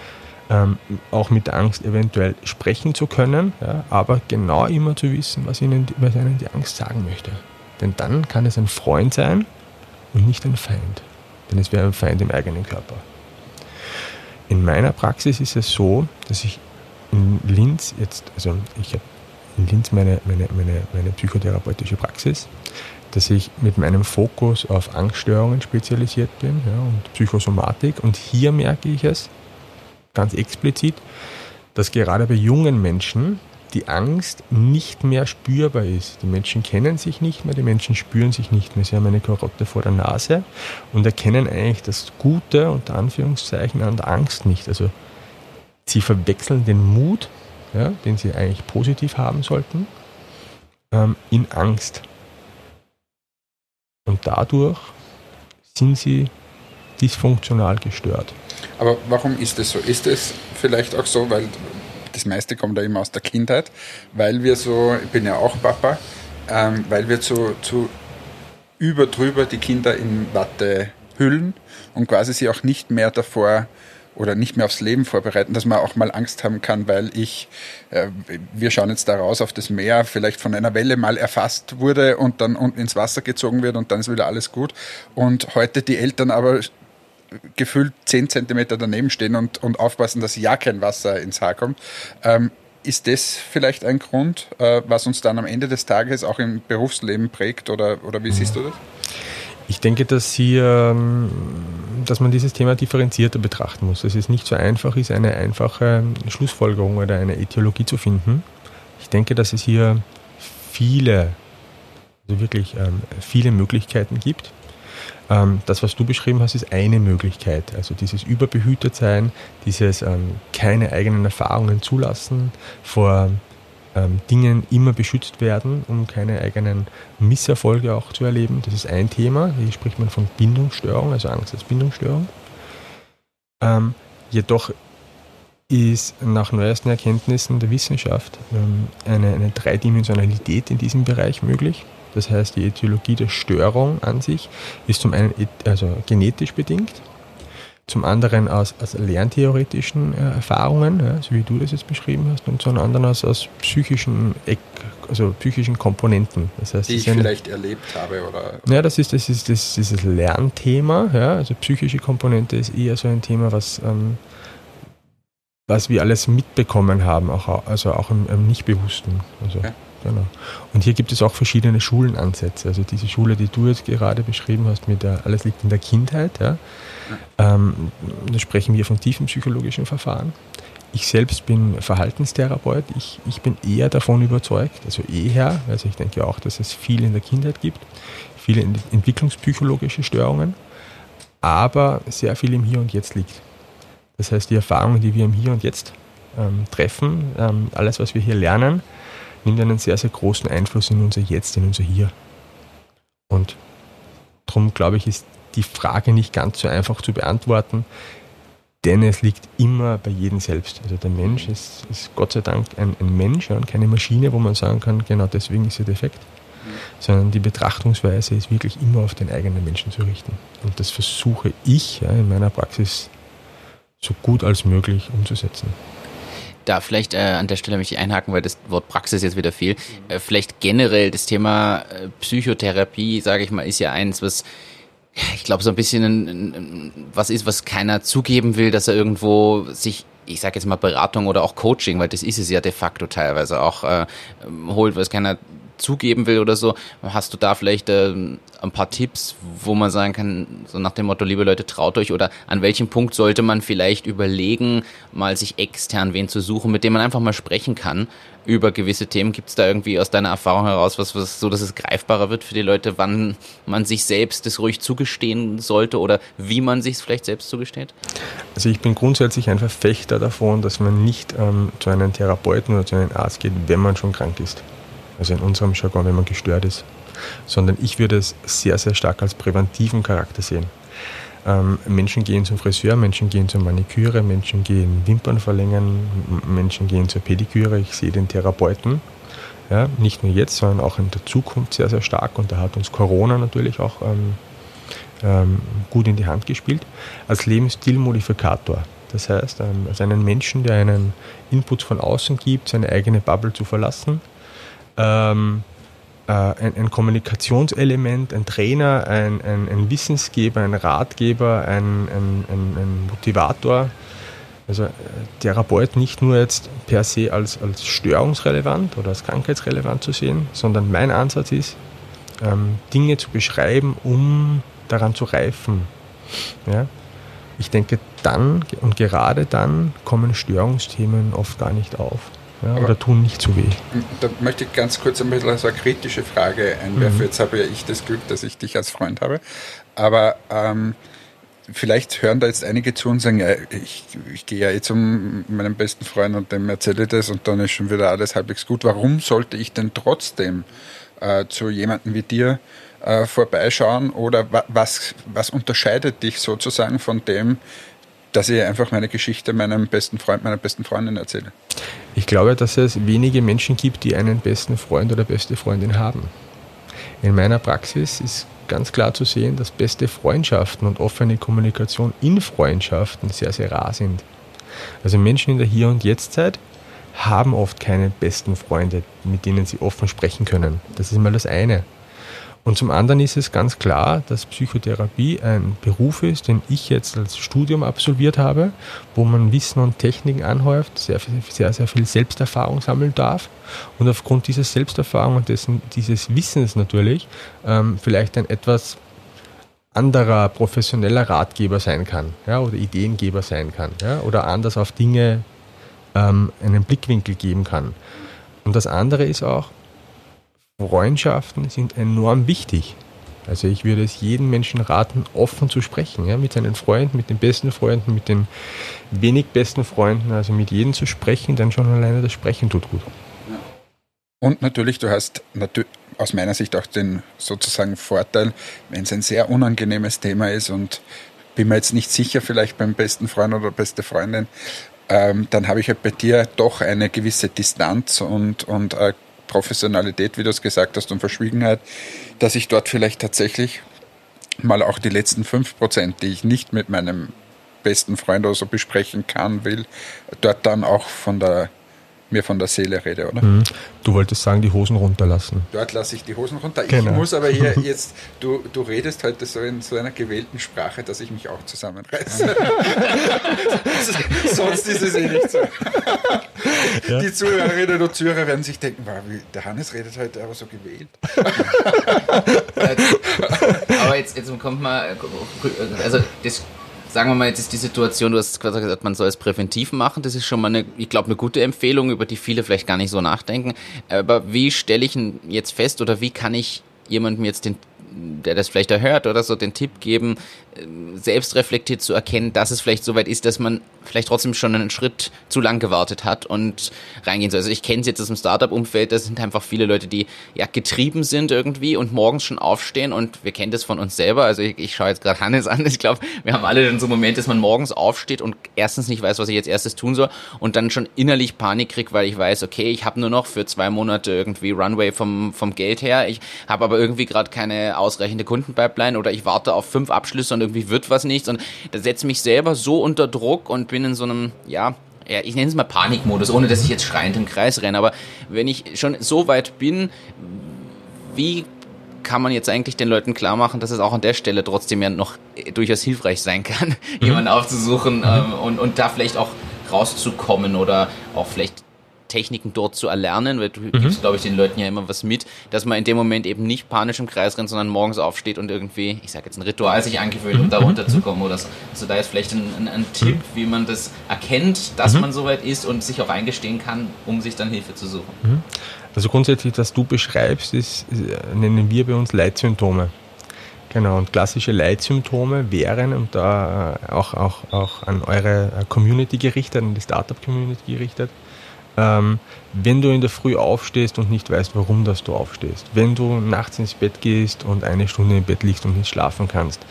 ähm, auch mit der Angst eventuell sprechen zu können, ja, aber genau immer zu wissen, was ihnen, was ihnen die Angst sagen möchte. Denn dann kann es ein Freund sein und nicht ein Feind. Denn es wäre ein Feind im eigenen Körper. In meiner Praxis ist es so, dass ich in Linz jetzt, also ich habe in Linz meine, meine, meine, meine psychotherapeutische Praxis, dass ich mit meinem Fokus auf Angststörungen spezialisiert bin ja, und Psychosomatik. Und hier merke ich es ganz explizit, dass gerade bei jungen Menschen die Angst nicht mehr spürbar ist. Die Menschen kennen sich nicht mehr, die Menschen spüren sich nicht mehr. Sie haben eine Karotte vor der Nase und erkennen eigentlich das Gute unter Anführungszeichen an der Angst nicht. Also Sie verwechseln den Mut, ja, den sie eigentlich positiv haben sollten, ähm, in Angst. Und dadurch sind sie dysfunktional gestört. Aber warum ist es so? Ist es vielleicht auch so, weil das meiste kommt ja immer aus der Kindheit, weil wir so, ich bin ja auch Papa, ähm, weil wir zu, zu über drüber die Kinder in Watte hüllen und quasi sie auch nicht mehr davor oder nicht mehr aufs Leben vorbereiten, dass man auch mal Angst haben kann, weil ich, äh, wir schauen jetzt da raus auf das Meer, vielleicht von einer Welle mal erfasst wurde und dann unten ins Wasser gezogen wird und dann ist wieder alles gut. Und heute die Eltern aber gefühlt zehn Zentimeter daneben stehen und, und aufpassen, dass ja kein Wasser ins Haar kommt. Ähm, ist das vielleicht ein Grund, äh, was uns dann am Ende des Tages auch im Berufsleben prägt oder, oder wie siehst du das? Ich denke, dass, hier, ähm, dass man dieses Thema differenzierter betrachten muss. Dass es nicht so einfach ist, eine einfache Schlussfolgerung oder eine Etiologie zu finden. Ich denke, dass es hier viele, also wirklich ähm, viele Möglichkeiten gibt. Ähm, das, was du beschrieben hast, ist eine Möglichkeit. Also dieses Überbehütetsein, dieses keine eigenen Erfahrungen zulassen, vor ähm, Dingen immer beschützt werden, um keine eigenen Misserfolge auch zu erleben. Das ist ein Thema. Hier spricht man von Bindungsstörung, also Angst als Bindungsstörung. Ähm, jedoch ist nach neuesten Erkenntnissen der Wissenschaft ähm, eine, eine Dreidimensionalität in diesem Bereich möglich. Das heißt, die Etiologie der Störung an sich ist zum einen also genetisch bedingt, zum anderen aus, aus lerntheoretischen äh, Erfahrungen, ja, so wie du das jetzt beschrieben hast, und zum anderen aus, aus psychischen, also psychischen Komponenten. Das heißt, Die ich eine, vielleicht erlebt habe oder. Ja, das ist, das ist das, dieses Lernthema. Ja, also psychische Komponente ist eher so ein Thema, was, ähm, was wir alles mitbekommen haben, auch, also auch im, im Nichtbewussten. Also, okay. Genau. Und hier gibt es auch verschiedene Schulenansätze. Also diese Schule, die du jetzt gerade beschrieben hast, mit der Alles liegt in der Kindheit, ja, ähm, da sprechen wir von tiefen psychologischen Verfahren. Ich selbst bin Verhaltenstherapeut. Ich, ich bin eher davon überzeugt, also eher, also ich denke auch, dass es viel in der Kindheit gibt, viele entwicklungspsychologische Störungen, aber sehr viel im Hier und Jetzt liegt. Das heißt, die Erfahrungen, die wir im Hier und Jetzt ähm, treffen, ähm, alles, was wir hier lernen, nimmt einen sehr, sehr großen Einfluss in unser Jetzt, in unser Hier. Und darum glaube ich, ist die Frage nicht ganz so einfach zu beantworten, denn es liegt immer bei jedem selbst. Also der Mensch ist, ist Gott sei Dank ein, ein Mensch und keine Maschine, wo man sagen kann, genau deswegen ist er defekt, sondern die Betrachtungsweise ist wirklich immer auf den eigenen Menschen zu richten. Und das versuche ich ja, in meiner Praxis so gut als möglich umzusetzen da vielleicht äh, an der Stelle möchte ich einhaken, weil das Wort Praxis jetzt wieder fehlt. Äh, vielleicht generell das Thema äh, Psychotherapie, sage ich mal, ist ja eins, was ich glaube, so ein bisschen ein, ein, was ist, was keiner zugeben will, dass er irgendwo sich, ich sage jetzt mal Beratung oder auch Coaching, weil das ist es ja de facto teilweise auch, äh, holt, was keiner zugeben will oder so. Hast du da vielleicht äh, ein paar Tipps, wo man sagen kann, so nach dem Motto, liebe Leute, traut euch oder an welchem Punkt sollte man vielleicht überlegen, mal sich extern wen zu suchen, mit dem man einfach mal sprechen kann über gewisse Themen. Gibt es da irgendwie aus deiner Erfahrung heraus was, was so, dass es greifbarer wird für die Leute, wann man sich selbst das ruhig zugestehen sollte oder wie man sich es vielleicht selbst zugesteht? Also ich bin grundsätzlich ein Verfechter davon, dass man nicht ähm, zu einem Therapeuten oder zu einem Arzt geht, wenn man schon krank ist also in unserem Jargon, wenn man gestört ist, sondern ich würde es sehr, sehr stark als präventiven Charakter sehen. Ähm, Menschen gehen zum Friseur, Menschen gehen zur Maniküre, Menschen gehen Wimpern verlängern, Menschen gehen zur Pediküre, ich sehe den Therapeuten. Ja, nicht nur jetzt, sondern auch in der Zukunft sehr, sehr stark und da hat uns Corona natürlich auch ähm, ähm, gut in die Hand gespielt, als Lebensstilmodifikator. Das heißt, ähm, als einen Menschen, der einen Input von außen gibt, seine eigene Bubble zu verlassen, ähm, äh, ein, ein, Kommunikationselement, ein Trainer, ein, ein, ein, Wissensgeber, ein Ratgeber, ein, Motivator. Also äh, Therapeut nicht nur jetzt per se als, als störungsrelevant oder als krankheitsrelevant zu sehen, sondern mein Ansatz ist, ähm, Dinge zu beschreiben, um daran zu reifen. Ja? Ich denke, dann und gerade dann kommen Störungsthemen oft gar nicht auf ja, oder tun nicht zu weh. Da möchte ich ganz kurz ein bisschen so eine kritische Frage einwerfen. Mhm. Jetzt habe ja ich das Glück, dass ich dich als Freund habe. Aber ähm, vielleicht hören da jetzt einige zu und sagen, ja, ich, ich gehe ja jetzt um meinen besten Freund und dem erzähle ich das und dann ist schon wieder alles halbwegs gut. Warum sollte ich denn trotzdem äh, zu jemandem wie dir äh, vorbeischauen oder wa was, was unterscheidet dich sozusagen von dem, dass ich einfach meine Geschichte meinem besten Freund, meiner besten Freundin erzähle? Ich glaube, dass es wenige Menschen gibt, die einen besten Freund oder beste Freundin haben. In meiner Praxis ist ganz klar zu sehen, dass beste Freundschaften und offene Kommunikation in Freundschaften sehr, sehr rar sind. Also Menschen in der Hier- und Jetztzeit haben oft keine besten Freunde, mit denen sie offen sprechen können. Das ist mal das eine. Und zum anderen ist es ganz klar, dass Psychotherapie ein Beruf ist, den ich jetzt als Studium absolviert habe, wo man Wissen und Techniken anhäuft, sehr, sehr, sehr viel Selbsterfahrung sammeln darf und aufgrund dieser Selbsterfahrung und dessen, dieses Wissens natürlich ähm, vielleicht ein etwas anderer professioneller Ratgeber sein kann ja, oder Ideengeber sein kann ja, oder anders auf Dinge ähm, einen Blickwinkel geben kann. Und das andere ist auch, Freundschaften sind enorm wichtig. Also ich würde es jedem Menschen raten, offen zu sprechen, ja, mit seinen Freunden, mit den besten Freunden, mit den wenig besten Freunden, also mit jedem zu sprechen, denn schon alleine das Sprechen tut gut. Und natürlich, du hast aus meiner Sicht auch den sozusagen Vorteil, wenn es ein sehr unangenehmes Thema ist und bin mir jetzt nicht sicher, vielleicht beim besten Freund oder beste Freundin, ähm, dann habe ich halt bei dir doch eine gewisse Distanz und, und äh, Professionalität, wie du es gesagt hast, und Verschwiegenheit, dass ich dort vielleicht tatsächlich mal auch die letzten fünf Prozent, die ich nicht mit meinem besten Freund oder so besprechen kann, will, dort dann auch von der mir von der Seele rede, oder? Mhm. Du wolltest sagen, die Hosen runterlassen. Dort lasse ich die Hosen runter. Genau. Ich muss aber hier jetzt, du, du redest heute so in so einer gewählten Sprache, dass ich mich auch zusammenreiße. Sonst ist es eh nicht so. Ja. Die Zuhörerinnen und Zuhörer werden sich denken, wow, wie, der Hannes redet heute aber so gewählt. aber jetzt, jetzt kommt mal, also das sagen wir mal, jetzt ist die Situation, du hast gesagt, man soll es präventiv machen. Das ist schon mal eine, ich glaube, eine gute Empfehlung, über die viele vielleicht gar nicht so nachdenken. Aber wie stelle ich jetzt fest oder wie kann ich jemandem jetzt den der das vielleicht erhört oder so, den Tipp geben, selbst reflektiert zu erkennen, dass es vielleicht so weit ist, dass man vielleicht trotzdem schon einen Schritt zu lang gewartet hat und reingehen soll. Also ich kenne es jetzt aus dem Startup-Umfeld, das sind einfach viele Leute, die ja getrieben sind irgendwie und morgens schon aufstehen und wir kennen das von uns selber. Also ich, ich schaue jetzt gerade Hannes an, ich glaube, wir haben alle dann so einen Moment, dass man morgens aufsteht und erstens nicht weiß, was ich jetzt erstes tun soll und dann schon innerlich Panik kriegt, weil ich weiß, okay, ich habe nur noch für zwei Monate irgendwie Runway vom, vom Geld her, ich habe aber irgendwie gerade keine ausreichende Kundenpipeline oder ich warte auf fünf Abschlüsse und irgendwie wird was nichts und da setze mich selber so unter Druck und bin in so einem, ja, ja, ich nenne es mal Panikmodus, ohne dass ich jetzt schreiend im Kreis renne, aber wenn ich schon so weit bin, wie kann man jetzt eigentlich den Leuten klar machen, dass es auch an der Stelle trotzdem ja noch durchaus hilfreich sein kann, mhm. jemanden aufzusuchen ähm, und, und da vielleicht auch rauszukommen oder auch vielleicht Techniken dort zu erlernen, weil du mhm. gibst, glaube ich, den Leuten ja immer was mit, dass man in dem Moment eben nicht panisch im Kreis rennt, sondern morgens aufsteht und irgendwie, ich sage jetzt ein Ritual sich angewöhnt, um mhm. da runterzukommen oder so. Also da ist vielleicht ein, ein, ein Tipp, mhm. wie man das erkennt, dass mhm. man soweit ist und sich auch eingestehen kann, um sich dann Hilfe zu suchen. Mhm. Also grundsätzlich, was du beschreibst, ist, nennen wir bei uns Leitsymptome. Genau, und klassische Leitsymptome wären, und da äh, auch, auch, auch an eure Community gerichtet, an die Startup-Community gerichtet, ähm, wenn du in der Früh aufstehst und nicht weißt, warum dass du aufstehst, wenn du nachts ins Bett gehst und eine Stunde im Bett liegst und nicht schlafen kannst,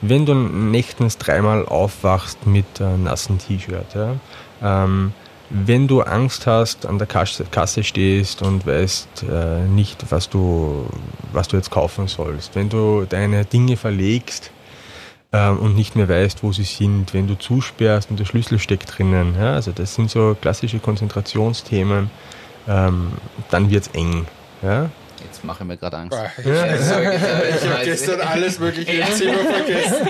wenn du nächtens dreimal aufwachst mit äh, nassen T-Shirt, ja, ähm, wenn du Angst hast, an der Kasse, stehst und weißt äh, nicht, was du, was du jetzt kaufen sollst, wenn du deine Dinge verlegst, und nicht mehr weißt, wo sie sind, wenn du zusperrst und der Schlüssel steckt drinnen. Ja, also das sind so klassische Konzentrationsthemen. Ähm, dann wird es eng. Ja? Mache ich mir gerade Angst. Ich, ja. ich habe gestern alles Mögliche im Zimmer vergessen.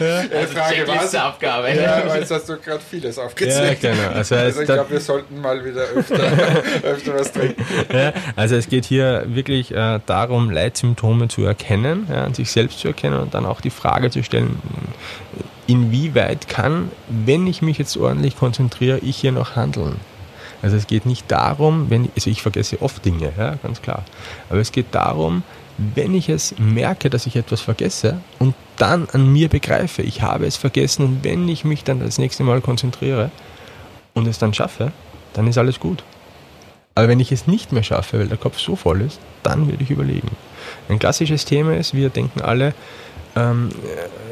ja. Also Frage was? Abgabe. Ja, weil jetzt hast du gerade vieles aufgezählt. Ja, genau. Also, also ich glaube, wir sollten mal wieder öfter, öfter was trinken. Ja, also es geht hier wirklich äh, darum, Leitsymptome zu erkennen, ja, und sich selbst zu erkennen und dann auch die Frage zu stellen, inwieweit kann, wenn ich mich jetzt ordentlich konzentriere, ich hier noch handeln? Also es geht nicht darum, wenn, also ich vergesse oft Dinge, ja, ganz klar. Aber es geht darum, wenn ich es merke, dass ich etwas vergesse und dann an mir begreife, ich habe es vergessen und wenn ich mich dann das nächste Mal konzentriere und es dann schaffe, dann ist alles gut. Aber wenn ich es nicht mehr schaffe, weil der Kopf so voll ist, dann würde ich überlegen. Ein klassisches Thema ist, wir denken alle, ähm,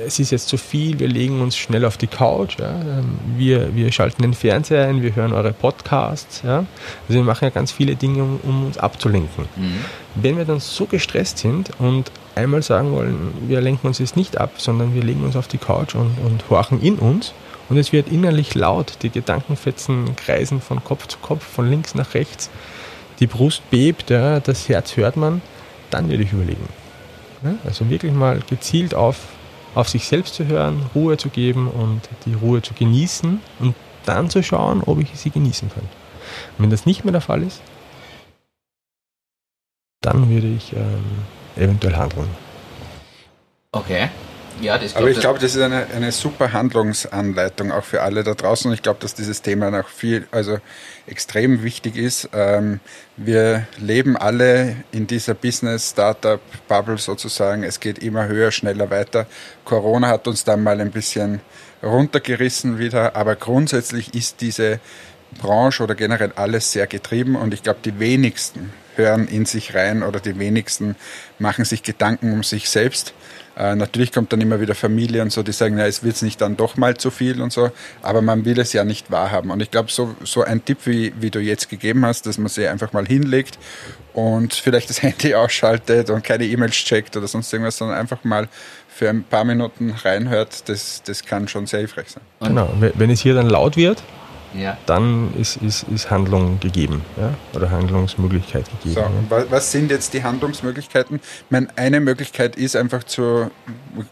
es ist jetzt zu viel, wir legen uns schnell auf die Couch, ja? Ähm, wir, wir schalten den Fernseher ein, wir hören eure Podcasts. Ja? Also wir machen ja ganz viele Dinge, um, um uns abzulenken. Mhm. Wenn wir dann so gestresst sind und einmal sagen wollen, wir lenken uns jetzt nicht ab, sondern wir legen uns auf die Couch und, und horchen in uns und es wird innerlich laut, die Gedankenfetzen kreisen von Kopf zu Kopf, von links nach rechts, die Brust bebt, ja, das Herz hört man, dann würde ich überlegen. Also wirklich mal gezielt auf, auf sich selbst zu hören, Ruhe zu geben und die Ruhe zu genießen und dann zu schauen, ob ich sie genießen kann. Und wenn das nicht mehr der Fall ist, dann würde ich ähm, eventuell handeln. Okay. Ja, das Aber ich glaube, das ist eine, eine super Handlungsanleitung auch für alle da draußen. Und ich glaube, dass dieses Thema noch viel, also extrem wichtig ist. Ähm, wir leben alle in dieser Business-Startup-Bubble sozusagen. Es geht immer höher, schneller weiter. Corona hat uns dann mal ein bisschen runtergerissen wieder. Aber grundsätzlich ist diese Branche oder generell alles sehr getrieben. Und ich glaube, die wenigsten hören in sich rein oder die wenigsten machen sich Gedanken um sich selbst. Äh, natürlich kommt dann immer wieder Familie und so, die sagen, ja, es wird nicht dann doch mal zu viel und so, aber man will es ja nicht wahrhaben. Und ich glaube, so, so ein Tipp, wie, wie du jetzt gegeben hast, dass man sich einfach mal hinlegt und vielleicht das Handy ausschaltet und keine E-Mails checkt oder sonst irgendwas, sondern einfach mal für ein paar Minuten reinhört, das, das kann schon sehr hilfreich sein. Genau, wenn es hier dann laut wird, ja. dann ist, ist, ist Handlung gegeben ja? oder Handlungsmöglichkeit gegeben. So, ja. Was sind jetzt die Handlungsmöglichkeiten? Ich meine, eine Möglichkeit ist einfach zu,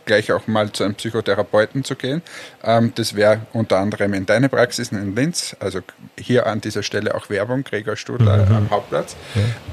gleich auch mal zu einem Psychotherapeuten zu gehen. Ähm, das wäre unter anderem in deine Praxis in Linz, also hier an dieser Stelle auch Werbung, Gregor Studler mhm. am Hauptplatz.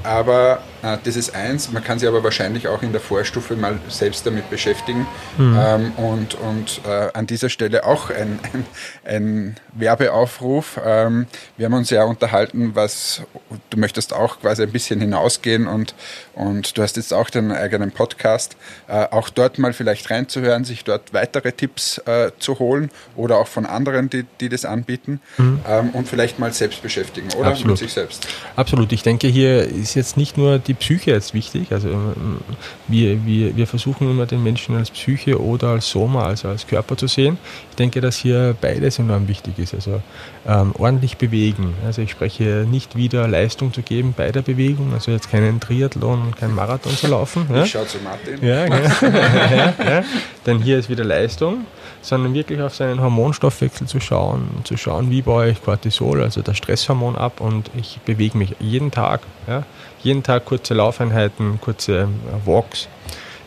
Aber äh, das ist eins, man kann sich aber wahrscheinlich auch in der Vorstufe mal selbst damit beschäftigen mhm. ähm, und, und äh, an dieser Stelle auch ein, ein, ein Werbeaufruf Aufruf. Ähm, wir haben uns ja unterhalten, was du möchtest auch quasi ein bisschen hinausgehen und, und du hast jetzt auch deinen eigenen Podcast. Äh, auch dort mal vielleicht reinzuhören, sich dort weitere Tipps äh, zu holen oder auch von anderen, die, die das anbieten mhm. ähm, und vielleicht mal selbst beschäftigen oder Absolut. mit sich selbst. Absolut. Ich denke, hier ist jetzt nicht nur die Psyche jetzt wichtig. Also ähm, wir, wir, wir versuchen immer den Menschen als Psyche oder als Soma, also als Körper zu sehen. Ich denke, dass hier beides enorm wichtig ist. Also ähm, ordentlich bewegen. Also ich spreche nicht wieder Leistung zu geben bei der Bewegung, also jetzt keinen Triathlon und keinen Marathon zu laufen. Ja? Ich schaue zu Martin. Ja, genau. ja, ja, Denn hier ist wieder Leistung, sondern wirklich auf seinen Hormonstoffwechsel zu schauen, zu schauen, wie baue ich Cortisol, also das Stresshormon ab und ich bewege mich jeden Tag. Ja? Jeden Tag kurze Laufeinheiten, kurze äh, Walks.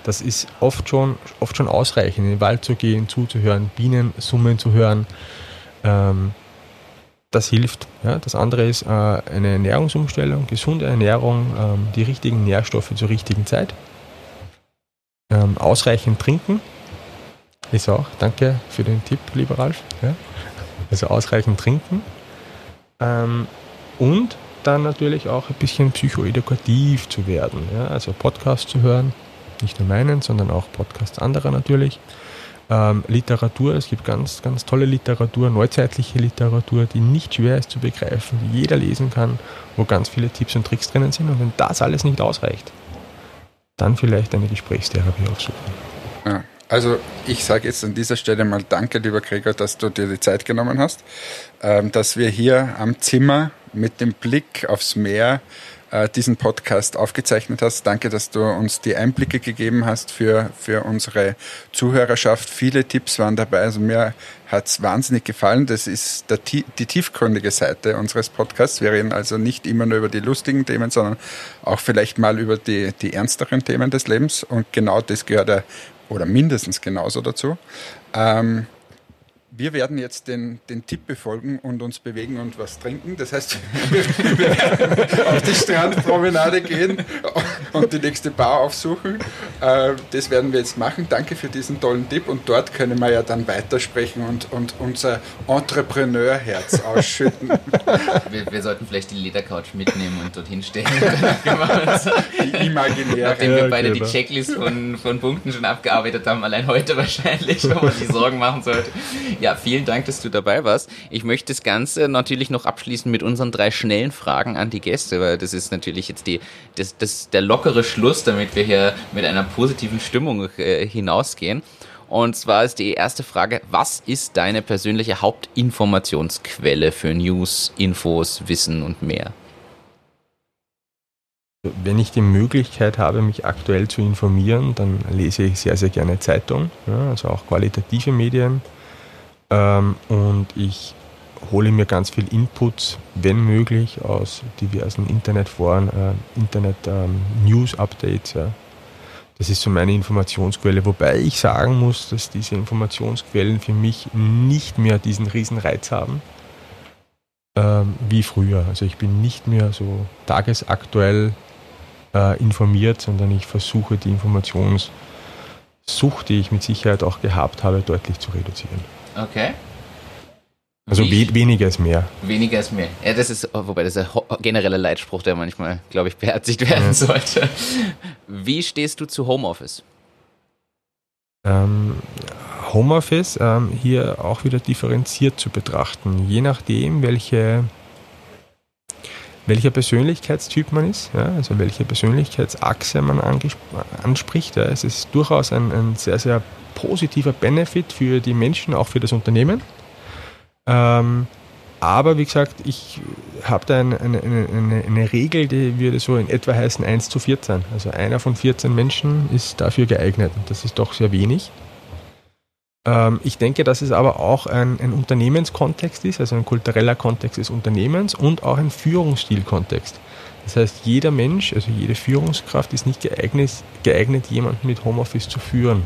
Das ist oft schon, oft schon ausreichend, in den Wald zu gehen, zuzuhören, Bienen summen zu hören. Ähm, das hilft. Ja. Das andere ist äh, eine Ernährungsumstellung, gesunde Ernährung, ähm, die richtigen Nährstoffe zur richtigen Zeit. Ähm, ausreichend trinken ist auch, danke für den Tipp, lieber Ralf. Ja. Also ausreichend trinken. Ähm, und dann natürlich auch ein bisschen psychoedukativ zu werden. Ja. Also Podcasts zu hören, nicht nur meinen, sondern auch Podcasts anderer natürlich ähm, Literatur. Es gibt ganz, ganz tolle Literatur, neuzeitliche Literatur, die nicht schwer ist zu begreifen, die jeder lesen kann, wo ganz viele Tipps und Tricks drinnen sind. Und wenn das alles nicht ausreicht, dann vielleicht eine Gesprächstherapie aufsuchen. Ja. Also ich sage jetzt an dieser Stelle mal danke, lieber Gregor, dass du dir die Zeit genommen hast, ähm, dass wir hier am Zimmer mit dem Blick aufs Meer äh, diesen Podcast aufgezeichnet hast. Danke, dass du uns die Einblicke gegeben hast für, für unsere Zuhörerschaft. Viele Tipps waren dabei. Also mir hat es wahnsinnig gefallen. Das ist der, die tiefgründige Seite unseres Podcasts. Wir reden also nicht immer nur über die lustigen Themen, sondern auch vielleicht mal über die, die ernsteren Themen des Lebens. Und genau das gehört ja oder mindestens genauso dazu. Ähm, wir werden jetzt den, den Tipp befolgen und uns bewegen und was trinken. Das heißt, wir werden auf die Strandpromenade gehen und die nächste Bar aufsuchen. Äh, das werden wir jetzt machen. Danke für diesen tollen Tipp und dort können wir ja dann weitersprechen und, und unser Entrepreneurherz ausschütten. Wir, wir, sollten vielleicht die Ledercouch mitnehmen und dorthin stellen. die imaginäre. Nachdem wir beide genau. die Checklist von, von Punkten schon abgearbeitet haben, allein heute wahrscheinlich, wo man sich Sorgen machen sollte Ja, vielen Dank, dass du dabei warst. Ich möchte das Ganze natürlich noch abschließen mit unseren drei schnellen Fragen an die Gäste, weil das ist natürlich jetzt die, das, das, der lockere Schluss, damit wir hier mit einer positiven Stimmung äh, hinausgehen. Und zwar ist die erste Frage, was ist deine persönliche Hauptinformationsquelle für News, Infos, Wissen und mehr? Wenn ich die Möglichkeit habe, mich aktuell zu informieren, dann lese ich sehr, sehr gerne Zeitung, ja, also auch qualitative Medien. Ähm, und ich hole mir ganz viel Inputs, wenn möglich, aus diversen Internetforen, äh, Internet-News-Updates. Ähm, ja. Das ist so meine Informationsquelle, wobei ich sagen muss, dass diese Informationsquellen für mich nicht mehr diesen riesen Reiz haben ähm, wie früher. Also ich bin nicht mehr so tagesaktuell äh, informiert, sondern ich versuche die Informationssucht, die ich mit Sicherheit auch gehabt habe, deutlich zu reduzieren. Okay. Also we weniger ist mehr. Weniger ist mehr. Ja, das ist, wobei das ist ein genereller Leitspruch, der manchmal, glaube ich, beherzigt werden ja. sollte. Wie stehst du zu Homeoffice? Ähm, Homeoffice ähm, hier auch wieder differenziert zu betrachten. Je nachdem, welche, welcher Persönlichkeitstyp man ist, ja, also welche Persönlichkeitsachse man anspricht. Ja. Es ist durchaus ein, ein sehr, sehr positiver Benefit für die Menschen, auch für das Unternehmen. Ähm, aber wie gesagt, ich habe da eine, eine, eine, eine, Regel, die würde so in etwa heißen 1 zu 14. Also einer von 14 Menschen ist dafür geeignet und das ist doch sehr wenig. Ähm, ich denke, dass es aber auch ein, ein, Unternehmenskontext ist, also ein kultureller Kontext des Unternehmens und auch ein Führungsstilkontext. Das heißt, jeder Mensch, also jede Führungskraft ist nicht geeignet, geeignet jemanden mit Homeoffice zu führen.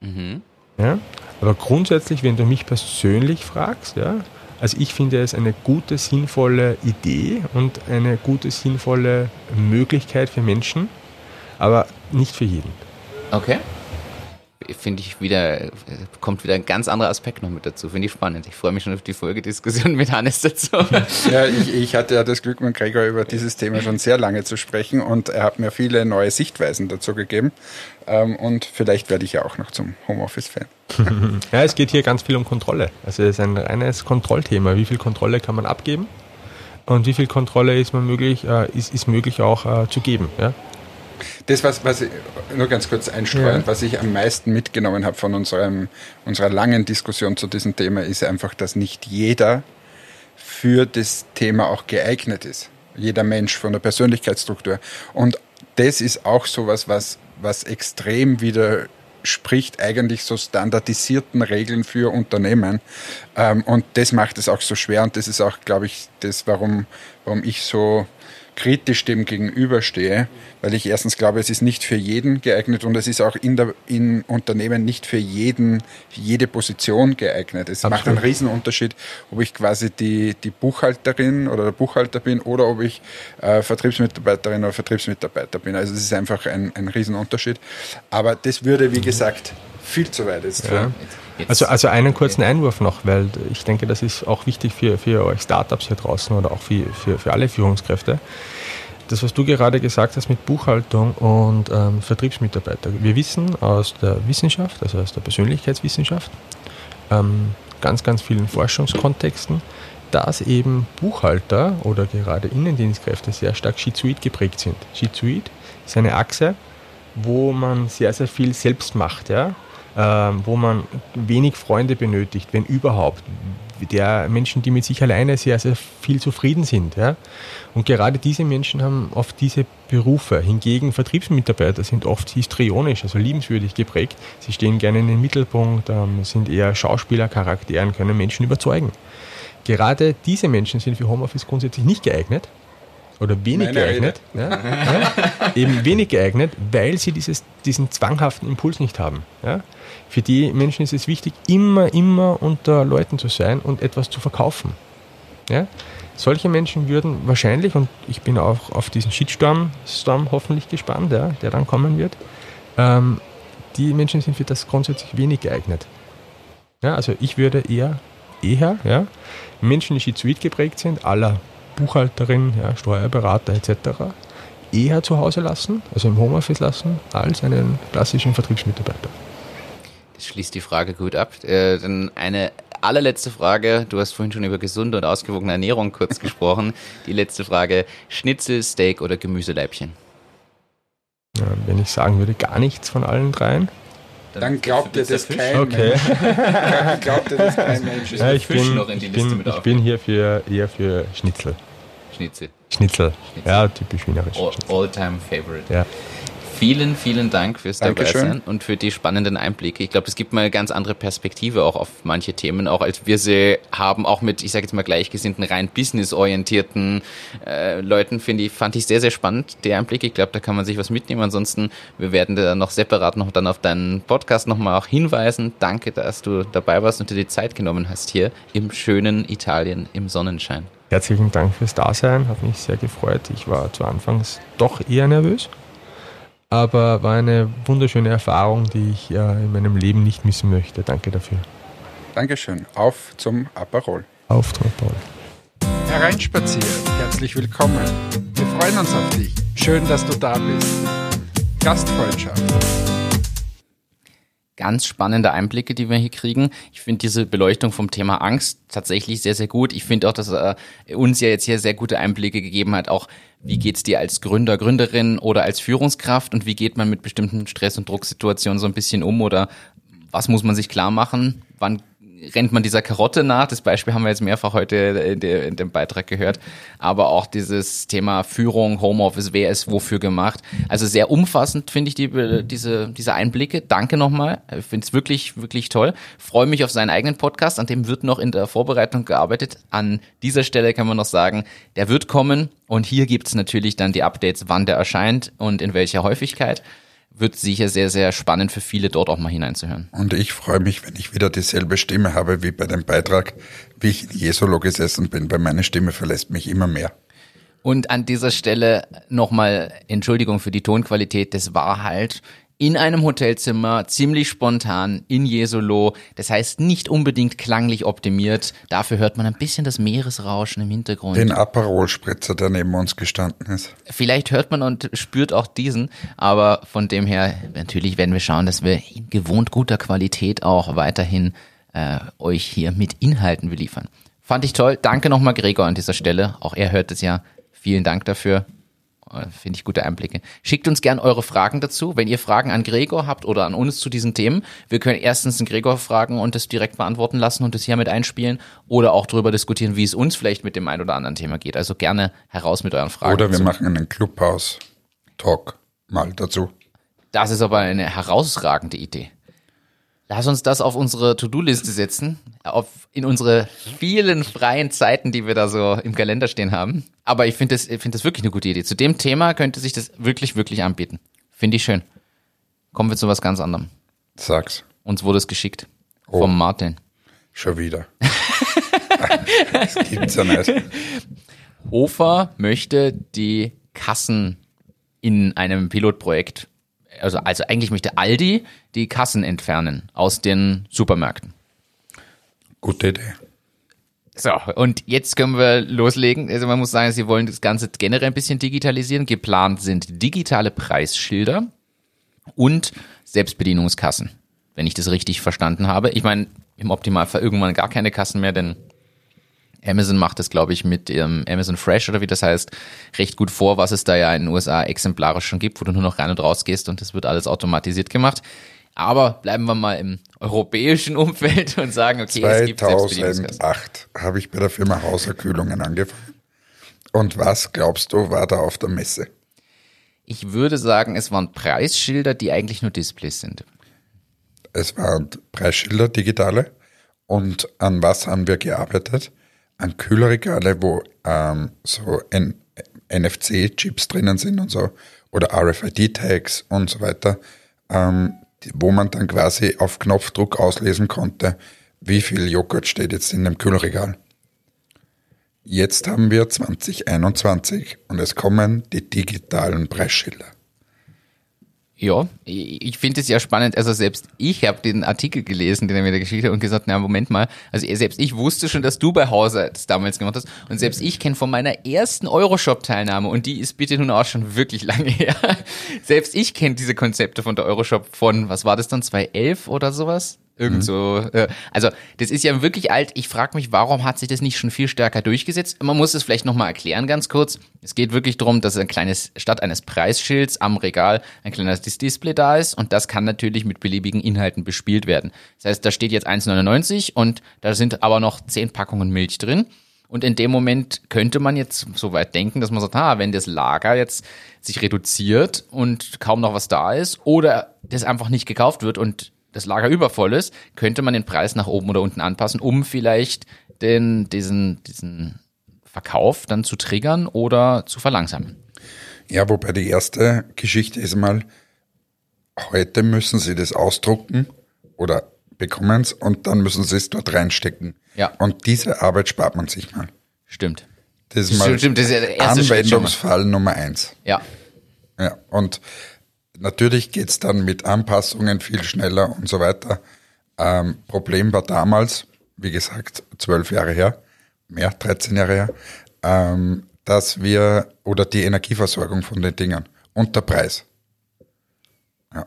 Mhm. Ja? Aber grundsätzlich, wenn du mich persönlich fragst, ja, also ich finde es eine gute, sinnvolle Idee und eine gute, sinnvolle Möglichkeit für Menschen, aber nicht für jeden. Okay finde ich wieder, kommt wieder ein ganz anderer Aspekt noch mit dazu. Finde ich spannend. Ich freue mich schon auf die Folgediskussion mit Hannes dazu. Ja, ich, ich hatte ja das Glück, mit Gregor über dieses Thema schon sehr lange zu sprechen und er hat mir viele neue Sichtweisen dazu gegeben. Ähm, und vielleicht werde ich ja auch noch zum Homeoffice-Fan. Ja, es geht hier ganz viel um Kontrolle. Also es ist ein reines Kontrollthema. Wie viel Kontrolle kann man abgeben? Und wie viel Kontrolle ist man möglich, äh, ist, ist möglich auch äh, zu geben? Ja? Das, was, was ich, nur ganz kurz einstreuen, ja. was ich am meisten mitgenommen habe von unserem, unserer langen Diskussion zu diesem Thema, ist einfach, dass nicht jeder für das Thema auch geeignet ist. Jeder Mensch von der Persönlichkeitsstruktur. Und das ist auch sowas, was, was extrem widerspricht eigentlich so standardisierten Regeln für Unternehmen. Ähm, und das macht es auch so schwer. Und das ist auch, glaube ich, das, warum, warum ich so kritisch dem gegenüberstehe, weil ich erstens glaube, es ist nicht für jeden geeignet und es ist auch in der in Unternehmen nicht für jeden jede Position geeignet. Es Absolut. macht einen Riesenunterschied, ob ich quasi die die Buchhalterin oder der Buchhalter bin oder ob ich äh, Vertriebsmitarbeiterin oder Vertriebsmitarbeiter bin. Also es ist einfach ein, ein Riesenunterschied. Aber das würde, wie gesagt, viel zu weit jetzt. Ja. Also, also einen kurzen Einwurf noch, weil ich denke, das ist auch wichtig für, für euch Startups hier draußen oder auch für, für, für alle Führungskräfte. Das, was du gerade gesagt hast mit Buchhaltung und ähm, Vertriebsmitarbeiter. Wir wissen aus der Wissenschaft, also aus der Persönlichkeitswissenschaft, ähm, ganz, ganz vielen Forschungskontexten, dass eben Buchhalter oder gerade Innendienstkräfte sehr stark schizoid geprägt sind. Schizoid ist eine Achse, wo man sehr, sehr viel selbst macht. Ja? Ähm, wo man wenig Freunde benötigt, wenn überhaupt. Der Menschen, die mit sich alleine sehr, sehr viel zufrieden sind. Ja? Und gerade diese Menschen haben oft diese Berufe. Hingegen Vertriebsmitarbeiter sind oft histrionisch, also liebenswürdig geprägt. Sie stehen gerne in den Mittelpunkt, ähm, sind eher Schauspielercharakteren, können Menschen überzeugen. Gerade diese Menschen sind für Homeoffice grundsätzlich nicht geeignet oder wenig Meine geeignet. Ja, ja, eben wenig geeignet, weil sie dieses, diesen zwanghaften Impuls nicht haben. Ja. Für die Menschen ist es wichtig, immer, immer unter Leuten zu sein und etwas zu verkaufen. Ja? Solche Menschen würden wahrscheinlich, und ich bin auch auf diesen Shitstorm Storm hoffentlich gespannt, ja, der dann kommen wird, ähm, die Menschen sind für das grundsätzlich wenig geeignet. Ja, also ich würde eher, eher ja, Menschen, die schizoid geprägt sind, aller Buchhalterin, ja, Steuerberater etc., eher zu Hause lassen, also im Homeoffice lassen, als einen klassischen Vertriebsmitarbeiter. Das schließt die Frage gut ab. Äh, dann eine allerletzte Frage. Du hast vorhin schon über gesunde und ausgewogene Ernährung kurz gesprochen. Die letzte Frage. Schnitzel, Steak oder Gemüseleibchen? Ja, wenn ich sagen würde, gar nichts von allen dreien. Dann glaubt ihr das kein okay. Mensch. glaubt ihr das kein Mensch. Ja, ich bin, ich bin, ich bin hier für, eher für Schnitzel. Schnitzel. Schnitzel. Schnitzel. Ja, typisch wienerisch. All-time favorite. Ja. Vielen, vielen Dank fürs Dankeschön. Dabeisein und für die spannenden Einblicke. Ich glaube, es gibt mal eine ganz andere Perspektive auch auf manche Themen, auch als wir sie haben, auch mit, ich sage jetzt mal gleichgesinnten, rein businessorientierten äh, Leuten, finde ich, fand ich sehr, sehr spannend, die Einblicke. Ich glaube, da kann man sich was mitnehmen. Ansonsten, wir werden da noch separat noch dann auf deinen Podcast nochmal auch hinweisen. Danke, dass du dabei warst und dir die Zeit genommen hast hier im schönen Italien im Sonnenschein. Herzlichen Dank fürs Dasein, hat mich sehr gefreut. Ich war zu Anfangs doch eher nervös aber war eine wunderschöne Erfahrung, die ich äh, in meinem Leben nicht missen möchte. Danke dafür. Dankeschön. Auf zum Aperol. Auf zum Aperol. Hereinspaziert. Herzlich willkommen. Wir freuen uns auf dich. Schön, dass du da bist. Gastfreundschaft ganz spannende Einblicke, die wir hier kriegen. Ich finde diese Beleuchtung vom Thema Angst tatsächlich sehr, sehr gut. Ich finde auch, dass er uns ja jetzt hier sehr gute Einblicke gegeben hat, auch wie geht's dir als Gründer, Gründerin oder als Führungskraft und wie geht man mit bestimmten Stress- und Drucksituationen so ein bisschen um oder was muss man sich klar machen? Wann rennt man dieser Karotte nach. Das Beispiel haben wir jetzt mehrfach heute in, dem Beitrag gehört. Aber auch dieses Thema Führung, Homeoffice, wer ist wofür gemacht. Also sehr umfassend finde ich die, diese, diese Einblicke. Danke nochmal. Ich finde es wirklich, wirklich toll. Freue mich auf seinen eigenen Podcast. An dem wird noch in der Vorbereitung gearbeitet. An dieser Stelle kann man noch sagen, der wird kommen. Und hier gibt es natürlich dann die Updates, wann der erscheint und in welcher Häufigkeit wird sicher sehr, sehr spannend für viele dort auch mal hineinzuhören. Und ich freue mich, wenn ich wieder dieselbe Stimme habe wie bei dem Beitrag, wie ich in Jesolo gesessen bin, weil meine Stimme verlässt mich immer mehr. Und an dieser Stelle nochmal Entschuldigung für die Tonqualität. Das war halt in einem Hotelzimmer, ziemlich spontan, in Jesolo. Das heißt nicht unbedingt klanglich optimiert. Dafür hört man ein bisschen das Meeresrauschen im Hintergrund. Den Aperol-Spritzer, der neben uns gestanden ist. Vielleicht hört man und spürt auch diesen, aber von dem her, natürlich werden wir schauen, dass wir in gewohnt guter Qualität auch weiterhin äh, euch hier mit Inhalten beliefern. Fand ich toll. Danke nochmal Gregor an dieser Stelle. Auch er hört es ja. Vielen Dank dafür. Äh, finde ich gute Einblicke. Schickt uns gern eure Fragen dazu. Wenn ihr Fragen an Gregor habt oder an uns zu diesen Themen, wir können erstens den Gregor fragen und das direkt beantworten lassen und das hier mit einspielen oder auch darüber diskutieren, wie es uns vielleicht mit dem ein oder anderen Thema geht. Also gerne heraus mit euren Fragen. Oder wir dazu. machen einen Clubhouse-Talk mal dazu. Das ist aber eine herausragende Idee. Lass uns das auf unsere To-Do-Liste setzen, auf, in unsere vielen freien Zeiten, die wir da so im Kalender stehen haben. Aber ich finde das, ich finde das wirklich eine gute Idee. Zu dem Thema könnte sich das wirklich, wirklich anbieten. Finde ich schön. Kommen wir zu was ganz anderem. Sag's. Uns wurde es geschickt. Oh. Vom Martin. Schon wieder. das gibt's ja nicht. Hofer möchte die Kassen in einem Pilotprojekt also, also eigentlich möchte Aldi die Kassen entfernen aus den Supermärkten. Gute Idee. So, und jetzt können wir loslegen. Also man muss sagen, sie wollen das Ganze generell ein bisschen digitalisieren. Geplant sind digitale Preisschilder und Selbstbedienungskassen, wenn ich das richtig verstanden habe. Ich meine, im Optimalfall irgendwann gar keine Kassen mehr, denn Amazon macht es, glaube ich, mit ihrem Amazon Fresh oder wie das heißt, recht gut vor, was es da ja in den USA exemplarisch schon gibt, wo du nur noch rein und raus gehst und das wird alles automatisiert gemacht. Aber bleiben wir mal im europäischen Umfeld und sagen, okay, 2008 habe ich bei der Firma Hauserkühlungen angefangen. Und was glaubst du, war da auf der Messe? Ich würde sagen, es waren Preisschilder, die eigentlich nur Displays sind. Es waren Preisschilder, digitale. Und an was haben wir gearbeitet? An Kühlregale, wo ähm, so NFC-Chips drinnen sind und so, oder RFID-Tags und so weiter, ähm, wo man dann quasi auf Knopfdruck auslesen konnte, wie viel Joghurt steht jetzt in dem Kühlregal. Jetzt haben wir 2021 und es kommen die digitalen Preisschilder. Ja, ich finde es ja spannend. Also selbst ich habe den Artikel gelesen, den er mir da geschickt hat und gesagt, na Moment mal, also selbst ich wusste schon, dass du bei Hause das damals gemacht hast und selbst ich kenne von meiner ersten Euroshop-Teilnahme und die ist bitte nun auch schon wirklich lange her. selbst ich kenne diese Konzepte von der Euroshop von, was war das dann, 2011 oder sowas? Irgend mhm. so. Äh, also das ist ja wirklich alt. Ich frage mich, warum hat sich das nicht schon viel stärker durchgesetzt? Man muss es vielleicht nochmal erklären ganz kurz. Es geht wirklich darum, dass ein kleines, statt eines Preisschilds am Regal ein kleines Display da ist und das kann natürlich mit beliebigen Inhalten bespielt werden. Das heißt, da steht jetzt 1,99 und da sind aber noch 10 Packungen Milch drin. Und in dem Moment könnte man jetzt so weit denken, dass man sagt, ah, wenn das Lager jetzt sich reduziert und kaum noch was da ist oder das einfach nicht gekauft wird und das Lager übervoll ist, könnte man den Preis nach oben oder unten anpassen, um vielleicht den, diesen, diesen Verkauf dann zu triggern oder zu verlangsamen. Ja, wobei die erste Geschichte ist mal, heute müssen sie das ausdrucken oder bekommen es und dann müssen sie es dort reinstecken. Ja. Und diese Arbeit spart man sich mal. Stimmt. Das ist mal Stimmt, das ist der erste Anwendungsfall Nummer eins. Ja. Ja, und Natürlich geht es dann mit Anpassungen viel schneller und so weiter. Ähm, Problem war damals, wie gesagt, zwölf Jahre her, mehr, 13 Jahre her, ähm, dass wir, oder die Energieversorgung von den Dingern und der Preis. Ja.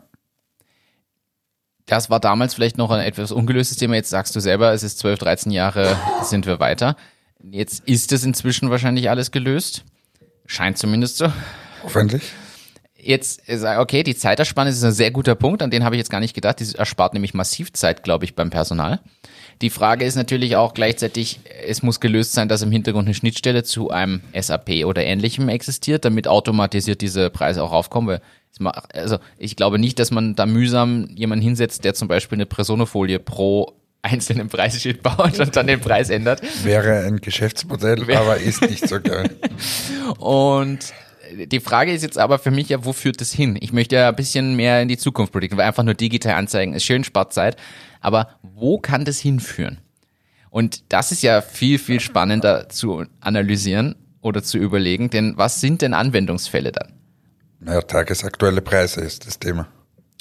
Das war damals vielleicht noch ein etwas ungelöstes Thema. Jetzt sagst du selber, es ist 12, 13 Jahre, sind wir weiter. Jetzt ist es inzwischen wahrscheinlich alles gelöst. Scheint zumindest so. Hoffentlich jetzt sage, okay, die Zeiterspanne ist ein sehr guter Punkt, an den habe ich jetzt gar nicht gedacht. Die erspart nämlich massiv Zeit, glaube ich, beim Personal. Die Frage ist natürlich auch gleichzeitig, es muss gelöst sein, dass im Hintergrund eine Schnittstelle zu einem SAP oder ähnlichem existiert, damit automatisiert diese Preise auch aufkommen. Also ich glaube nicht, dass man da mühsam jemanden hinsetzt, der zum Beispiel eine Personofolie pro einzelnen Preisschild baut und dann den Preis ändert. Wäre ein Geschäftsmodell, aber ist nicht so geil. und die Frage ist jetzt aber für mich ja, wo führt das hin? Ich möchte ja ein bisschen mehr in die Zukunft blicken, weil einfach nur digital anzeigen ist schön, spart Zeit. Aber wo kann das hinführen? Und das ist ja viel, viel spannender zu analysieren oder zu überlegen, denn was sind denn Anwendungsfälle dann? Naja, tagesaktuelle Preise ist das Thema.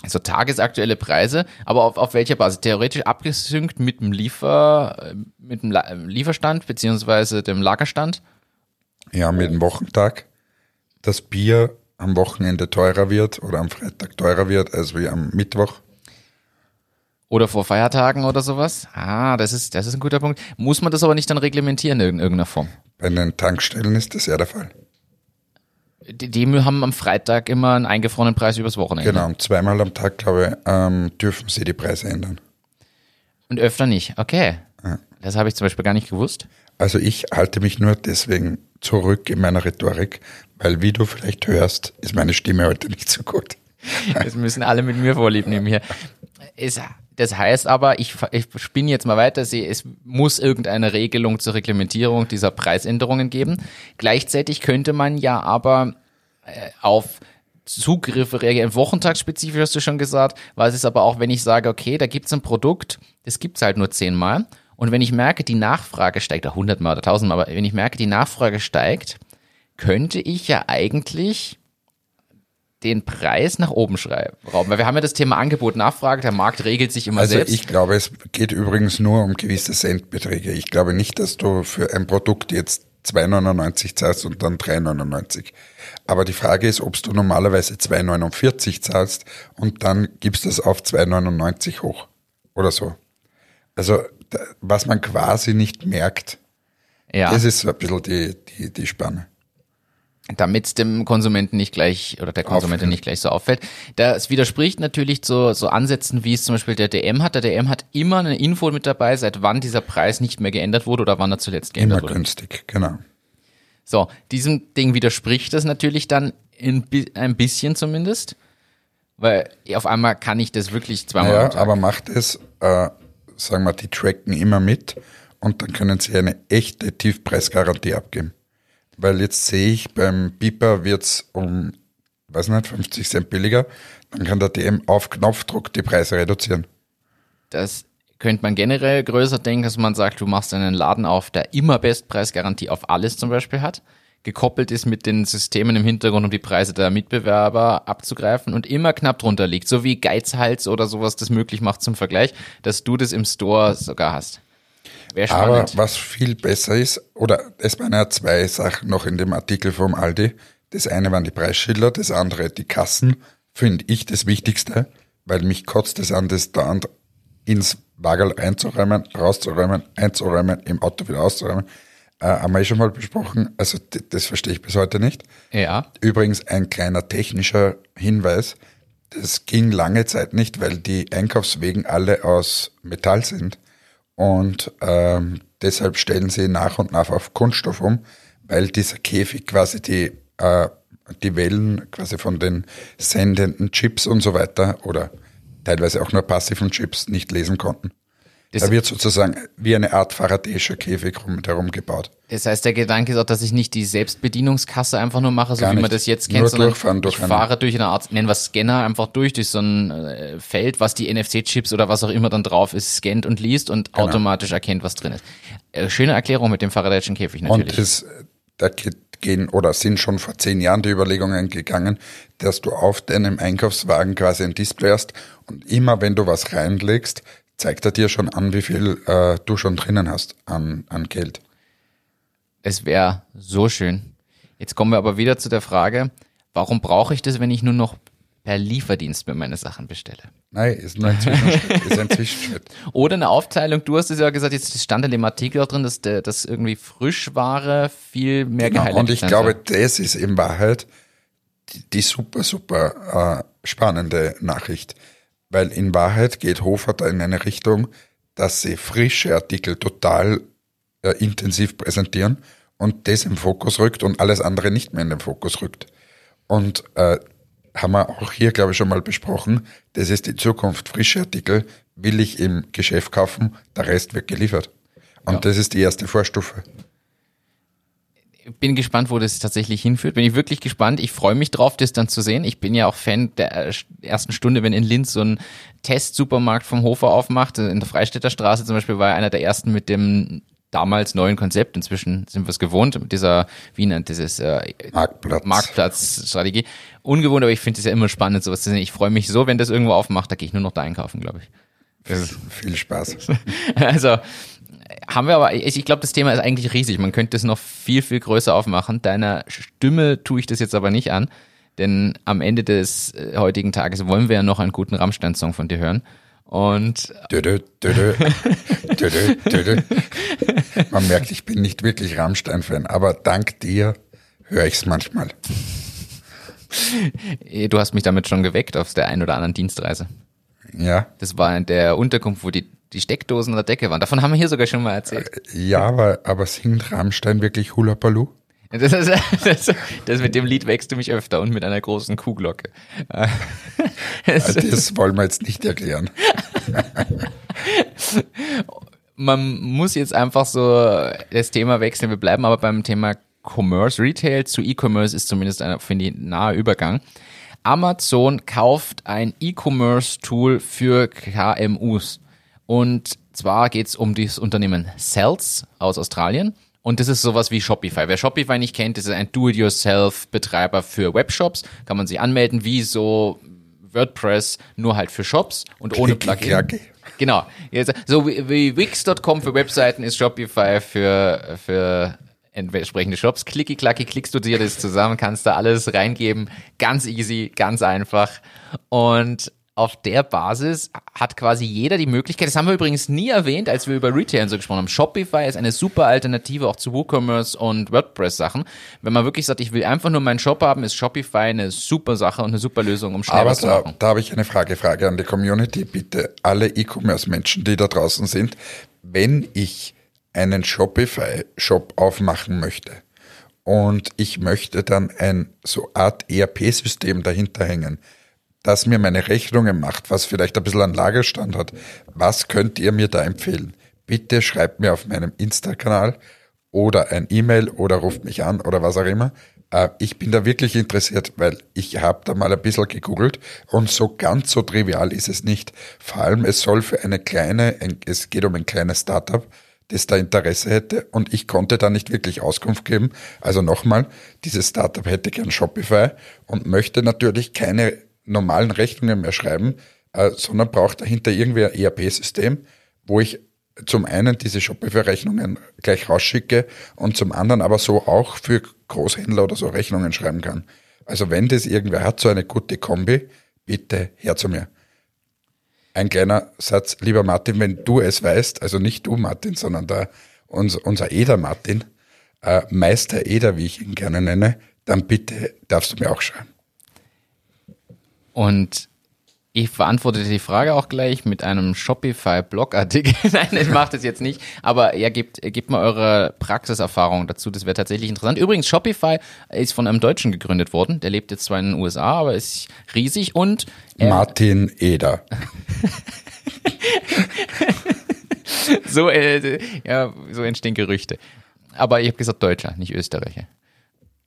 Also tagesaktuelle Preise, aber auf, auf welcher Basis? Theoretisch abgesynkt mit dem Liefer, mit dem Lieferstand beziehungsweise dem Lagerstand? Ja, mit dem Wochentag das Bier am Wochenende teurer wird oder am Freitag teurer wird als wie am Mittwoch. Oder vor Feiertagen oder sowas? Ah, das ist, das ist ein guter Punkt. Muss man das aber nicht dann reglementieren in irgendeiner Form? Bei den Tankstellen ist das ja der Fall. Die, die haben am Freitag immer einen eingefrorenen Preis übers Wochenende. Genau, zweimal am Tag, glaube ich, ähm, dürfen sie die Preise ändern. Und öfter nicht, okay. Ja. Das habe ich zum Beispiel gar nicht gewusst. Also ich halte mich nur deswegen zurück in meiner Rhetorik, weil wie du vielleicht hörst, ist meine Stimme heute nicht so gut. Das müssen alle mit mir vorlieb nehmen hier. Das heißt aber, ich, ich spinne jetzt mal weiter, es muss irgendeine Regelung zur Reglementierung dieser Preisänderungen geben. Gleichzeitig könnte man ja aber äh, auf Zugriffe reagieren. Wochentagsspezifisch hast du schon gesagt, was ist aber auch, wenn ich sage, okay, da gibt es ein Produkt, das gibt es halt nur zehnmal und wenn ich merke, die Nachfrage steigt, oder hundertmal oder tausendmal, aber wenn ich merke, die Nachfrage steigt, könnte ich ja eigentlich den Preis nach oben schrauben. Weil wir haben ja das Thema Angebot, Nachfrage, der Markt regelt sich immer also selbst. Ich glaube, es geht übrigens nur um gewisse Centbeträge. Ich glaube nicht, dass du für ein Produkt jetzt 2,99 zahlst und dann 3,99. Aber die Frage ist, ob du normalerweise 2,49 zahlst und dann gibst du es auf 2,99 hoch oder so. Also was man quasi nicht merkt. Ja. Das ist so ein bisschen die, die, die Spanne. Damit es dem Konsumenten nicht gleich oder der Konsumentin nicht gleich so auffällt. Das widerspricht natürlich zu so Ansätzen, wie es zum Beispiel der DM hat. Der DM hat immer eine Info mit dabei, seit wann dieser Preis nicht mehr geändert wurde oder wann er zuletzt geändert immer wurde. Immer günstig, genau. So, diesem Ding widerspricht das natürlich dann in, ein bisschen zumindest, weil auf einmal kann ich das wirklich zweimal. Ja, aber macht es äh, sagen wir, die tracken immer mit und dann können sie eine echte Tiefpreisgarantie abgeben. Weil jetzt sehe ich, beim Piper wird es um, weiß nicht, 50 Cent billiger, dann kann der DM auf Knopfdruck die Preise reduzieren. Das könnte man generell größer denken, dass man sagt, du machst einen Laden auf, der immer Bestpreisgarantie auf alles zum Beispiel hat. Gekoppelt ist mit den Systemen im Hintergrund, um die Preise der Mitbewerber abzugreifen und immer knapp drunter liegt, so wie Geizhals oder sowas das möglich macht zum Vergleich, dass du das im Store sogar hast. Aber was viel besser ist, oder es waren ja zwei Sachen noch in dem Artikel vom Aldi. Das eine waren die Preisschilder, das andere die Kassen, finde ich das Wichtigste, weil mich kotzt es an, das da ins Wagel einzuräumen, rauszuräumen, einzuräumen, im Auto wieder auszuräumen. Äh, haben wir eh schon mal besprochen. Also das verstehe ich bis heute nicht. Ja. Übrigens ein kleiner technischer Hinweis. Das ging lange Zeit nicht, weil die Einkaufswegen alle aus Metall sind. Und ähm, deshalb stellen sie nach und nach auf Kunststoff um, weil dieser Käfig quasi die, äh, die Wellen quasi von den sendenden Chips und so weiter oder teilweise auch nur passiven Chips nicht lesen konnten. Das da wird sozusagen wie eine Art Faradayischer Käfig herum gebaut. Das heißt, der Gedanke ist auch, dass ich nicht die Selbstbedienungskasse einfach nur mache, so Gar wie nicht. man das jetzt kennt, nur sondern durchfahren, durch ich fahre durch eine Art, nennen wir Scanner, einfach durch, durch so ein äh, Feld, was die NFC-Chips oder was auch immer dann drauf ist, scannt und liest und genau. automatisch erkennt, was drin ist. Äh, schöne Erklärung mit dem Faradayischen Käfig natürlich. Und das, da gehen oder sind schon vor zehn Jahren die Überlegungen gegangen, dass du auf deinem Einkaufswagen quasi ein Display hast und immer wenn du was reinlegst, zeigt er dir schon an, wie viel äh, du schon drinnen hast an, an Geld. Es wäre so schön. Jetzt kommen wir aber wieder zu der Frage, warum brauche ich das, wenn ich nur noch per Lieferdienst mir meine Sachen bestelle? Nein, ist nur ein Zwischenschritt. ist ein Zwischenschritt. Oder eine Aufteilung, du hast es ja gesagt, jetzt stand in dem Artikel auch drin, dass, der, dass irgendwie Frischware viel mehr genau, Und ich glaube, das ist in Wahrheit die, die super, super äh, spannende Nachricht. Weil in Wahrheit geht Hofer da in eine Richtung, dass sie frische Artikel total äh, intensiv präsentieren und das im Fokus rückt und alles andere nicht mehr in den Fokus rückt. Und äh, haben wir auch hier, glaube ich, schon mal besprochen, das ist die Zukunft. Frische Artikel will ich im Geschäft kaufen, der Rest wird geliefert. Und ja. das ist die erste Vorstufe bin gespannt, wo das tatsächlich hinführt. Bin ich wirklich gespannt. Ich freue mich drauf, das dann zu sehen. Ich bin ja auch Fan der ersten Stunde, wenn in Linz so ein Test-Supermarkt vom Hofer aufmacht. In der Freistädter Straße zum Beispiel war er einer der ersten mit dem damals neuen Konzept. Inzwischen sind wir es gewohnt mit dieser, wie nennt dieses äh, Marktplatz. Marktplatzstrategie. Ungewohnt, aber ich finde es ja immer spannend, sowas zu sehen. Ich freue mich so, wenn das irgendwo aufmacht, da gehe ich nur noch da einkaufen, glaube ich. Viel Spaß. also haben wir aber, ich, ich glaube, das Thema ist eigentlich riesig. Man könnte es noch viel, viel größer aufmachen. Deiner Stimme tue ich das jetzt aber nicht an, denn am Ende des äh, heutigen Tages wollen wir ja noch einen guten Rammstein-Song von dir hören. Und dö, dö, dö, man merkt, ich bin nicht wirklich Rammstein-Fan, aber dank dir höre ich es manchmal. Du hast mich damit schon geweckt auf der einen oder anderen Dienstreise. Ja. Das war in der Unterkunft, wo die die Steckdosen der Decke waren. Davon haben wir hier sogar schon mal erzählt. Äh, ja, aber, aber singt Rammstein wirklich Hula Baloo? Das, ist, das, das mit dem Lied wächst du mich öfter und mit einer großen Kuhglocke. Das, das wollen wir jetzt nicht erklären. Man muss jetzt einfach so das Thema wechseln. Wir bleiben aber beim Thema Commerce. Retail zu E-Commerce ist zumindest ein, finde ich, naher Übergang. Amazon kauft ein E-Commerce-Tool für KMUs. Und zwar geht es um das Unternehmen Cells aus Australien. Und das ist sowas wie Shopify. Wer Shopify nicht kennt, das ist ein Do-it-yourself-Betreiber für Webshops. Kann man sich anmelden, wie so WordPress, nur halt für Shops und ohne Plugin. Genau. So wie Wix.com für Webseiten ist Shopify für, für entsprechende Shops. Klicki, klacki, klickst du dir das zusammen, kannst da alles reingeben. Ganz easy, ganz einfach. Und auf der Basis hat quasi jeder die Möglichkeit, das haben wir übrigens nie erwähnt, als wir über Retail und so gesprochen haben. Shopify ist eine super Alternative auch zu WooCommerce und WordPress-Sachen. Wenn man wirklich sagt, ich will einfach nur meinen Shop haben, ist Shopify eine super Sache und eine super Lösung, um schnell Aber was zu machen. Da habe ich eine Frage, Frage an die Community. Bitte alle E-Commerce-Menschen, die da draußen sind, wenn ich einen Shopify-Shop aufmachen möchte und ich möchte dann ein so Art ERP-System dahinter hängen, das mir meine Rechnungen macht, was vielleicht ein bisschen an Lagerstand hat, was könnt ihr mir da empfehlen? Bitte schreibt mir auf meinem Insta-Kanal oder ein E-Mail oder ruft mich an oder was auch immer. Äh, ich bin da wirklich interessiert, weil ich habe da mal ein bisschen gegoogelt und so ganz so trivial ist es nicht. Vor allem, es soll für eine kleine, es geht um ein kleines Startup, das da Interesse hätte und ich konnte da nicht wirklich Auskunft geben. Also nochmal, dieses Startup hätte gern Shopify und möchte natürlich keine normalen Rechnungen mehr schreiben, äh, sondern braucht dahinter irgendwie ein ERP-System, wo ich zum einen diese Shopify-Rechnungen gleich rausschicke und zum anderen aber so auch für Großhändler oder so Rechnungen schreiben kann. Also wenn das irgendwer hat, so eine gute Kombi, bitte her zu mir. Ein kleiner Satz, lieber Martin, wenn du es weißt, also nicht du Martin, sondern der, unser, unser Eder Martin, äh, Meister Eder, wie ich ihn gerne nenne, dann bitte darfst du mir auch schreiben. Und ich beantworte die Frage auch gleich mit einem Shopify-Blogartikel. Nein, ich mache das jetzt nicht. Aber ja, gebt, gebt mal eure Praxiserfahrung dazu. Das wäre tatsächlich interessant. Übrigens, Shopify ist von einem Deutschen gegründet worden. Der lebt jetzt zwar in den USA, aber ist riesig und äh, Martin Eder. so, äh, ja, so entstehen Gerüchte. Aber ich habe gesagt Deutscher, nicht Österreicher.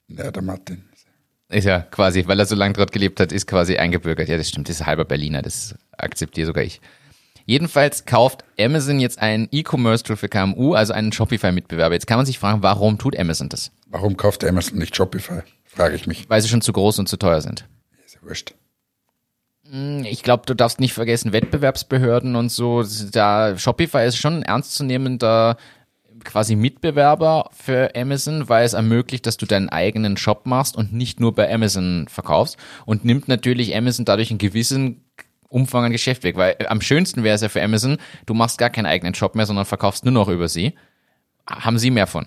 Ja, der Martin. Ist ja quasi, weil er so lange dort gelebt hat, ist quasi eingebürgert. Ja, das stimmt, das ist halber Berliner, das akzeptiere sogar ich. Jedenfalls kauft Amazon jetzt einen E-Commerce-Tool für KMU, also einen Shopify-Mitbewerber. Jetzt kann man sich fragen, warum tut Amazon das? Warum kauft Amazon nicht Shopify? Frage ich mich. Weil sie schon zu groß und zu teuer sind. Ist ja wurscht. Hm, ich glaube, du darfst nicht vergessen, Wettbewerbsbehörden und so. Da Shopify ist schon ein ernstzunehmender quasi Mitbewerber für Amazon, weil es ermöglicht, dass du deinen eigenen Shop machst und nicht nur bei Amazon verkaufst und nimmt natürlich Amazon dadurch einen gewissen Umfang an Geschäft weg, weil am schönsten wäre es ja für Amazon, du machst gar keinen eigenen Shop mehr, sondern verkaufst nur noch über sie. Haben sie mehr von.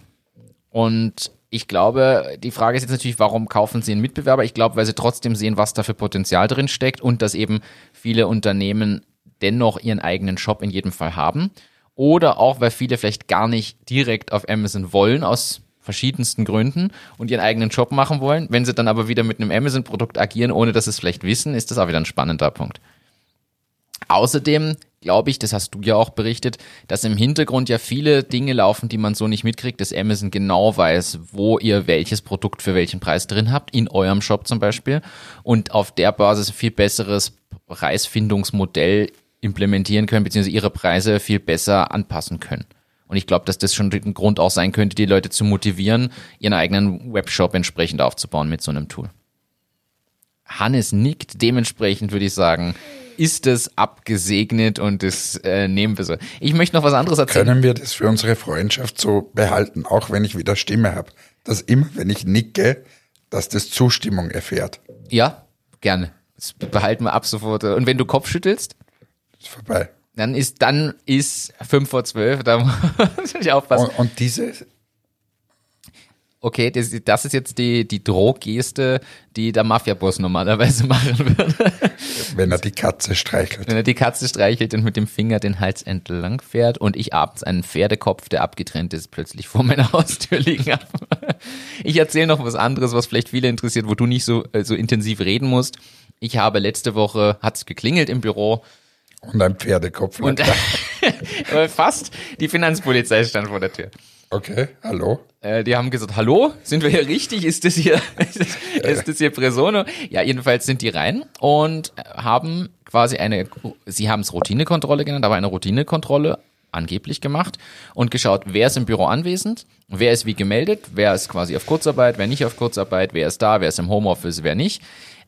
Und ich glaube, die Frage ist jetzt natürlich, warum kaufen sie einen Mitbewerber? Ich glaube, weil sie trotzdem sehen, was da für Potenzial drin steckt und dass eben viele Unternehmen dennoch ihren eigenen Shop in jedem Fall haben oder auch, weil viele vielleicht gar nicht direkt auf Amazon wollen, aus verschiedensten Gründen und ihren eigenen Job machen wollen. Wenn sie dann aber wieder mit einem Amazon-Produkt agieren, ohne dass sie es vielleicht wissen, ist das auch wieder ein spannender Punkt. Außerdem glaube ich, das hast du ja auch berichtet, dass im Hintergrund ja viele Dinge laufen, die man so nicht mitkriegt, dass Amazon genau weiß, wo ihr welches Produkt für welchen Preis drin habt, in eurem Shop zum Beispiel, und auf der Basis ein viel besseres Preisfindungsmodell implementieren können, beziehungsweise ihre Preise viel besser anpassen können. Und ich glaube, dass das schon ein Grund auch sein könnte, die Leute zu motivieren, ihren eigenen Webshop entsprechend aufzubauen mit so einem Tool. Hannes nickt, dementsprechend würde ich sagen, ist es abgesegnet und das äh, nehmen wir so. Ich möchte noch was anderes erzählen. Können wir das für unsere Freundschaft so behalten, auch wenn ich wieder Stimme habe, dass immer, wenn ich nicke, dass das Zustimmung erfährt? Ja, gerne. Das behalten wir ab sofort. Und wenn du Kopf schüttelst? Ist vorbei. Dann ist, dann ist fünf vor zwölf, da muss ich aufpassen. Und, und diese, okay, das, das, ist jetzt die, die Drohgeste, die der Mafia-Boss normalerweise machen würde. Wenn er die Katze streichelt. Wenn er die Katze streichelt und mit dem Finger den Hals entlang fährt und ich abends einen Pferdekopf, der abgetrennt ist, plötzlich vor meiner Haustür liegen habe. Ich erzähle noch was anderes, was vielleicht viele interessiert, wo du nicht so, äh, so intensiv reden musst. Ich habe letzte Woche, hat's geklingelt im Büro, und ein Pferdekopf. Und fast die Finanzpolizei stand vor der Tür. Okay, hallo. Äh, die haben gesagt, hallo, sind wir hier richtig? Ist das hier, ist das, ist das hier Presono? Ja, jedenfalls sind die rein und haben quasi eine, sie haben es Routinekontrolle genannt, aber eine Routinekontrolle angeblich gemacht und geschaut, wer ist im Büro anwesend, wer ist wie gemeldet, wer ist quasi auf Kurzarbeit, wer nicht auf Kurzarbeit, wer ist da, wer ist im Homeoffice, wer nicht,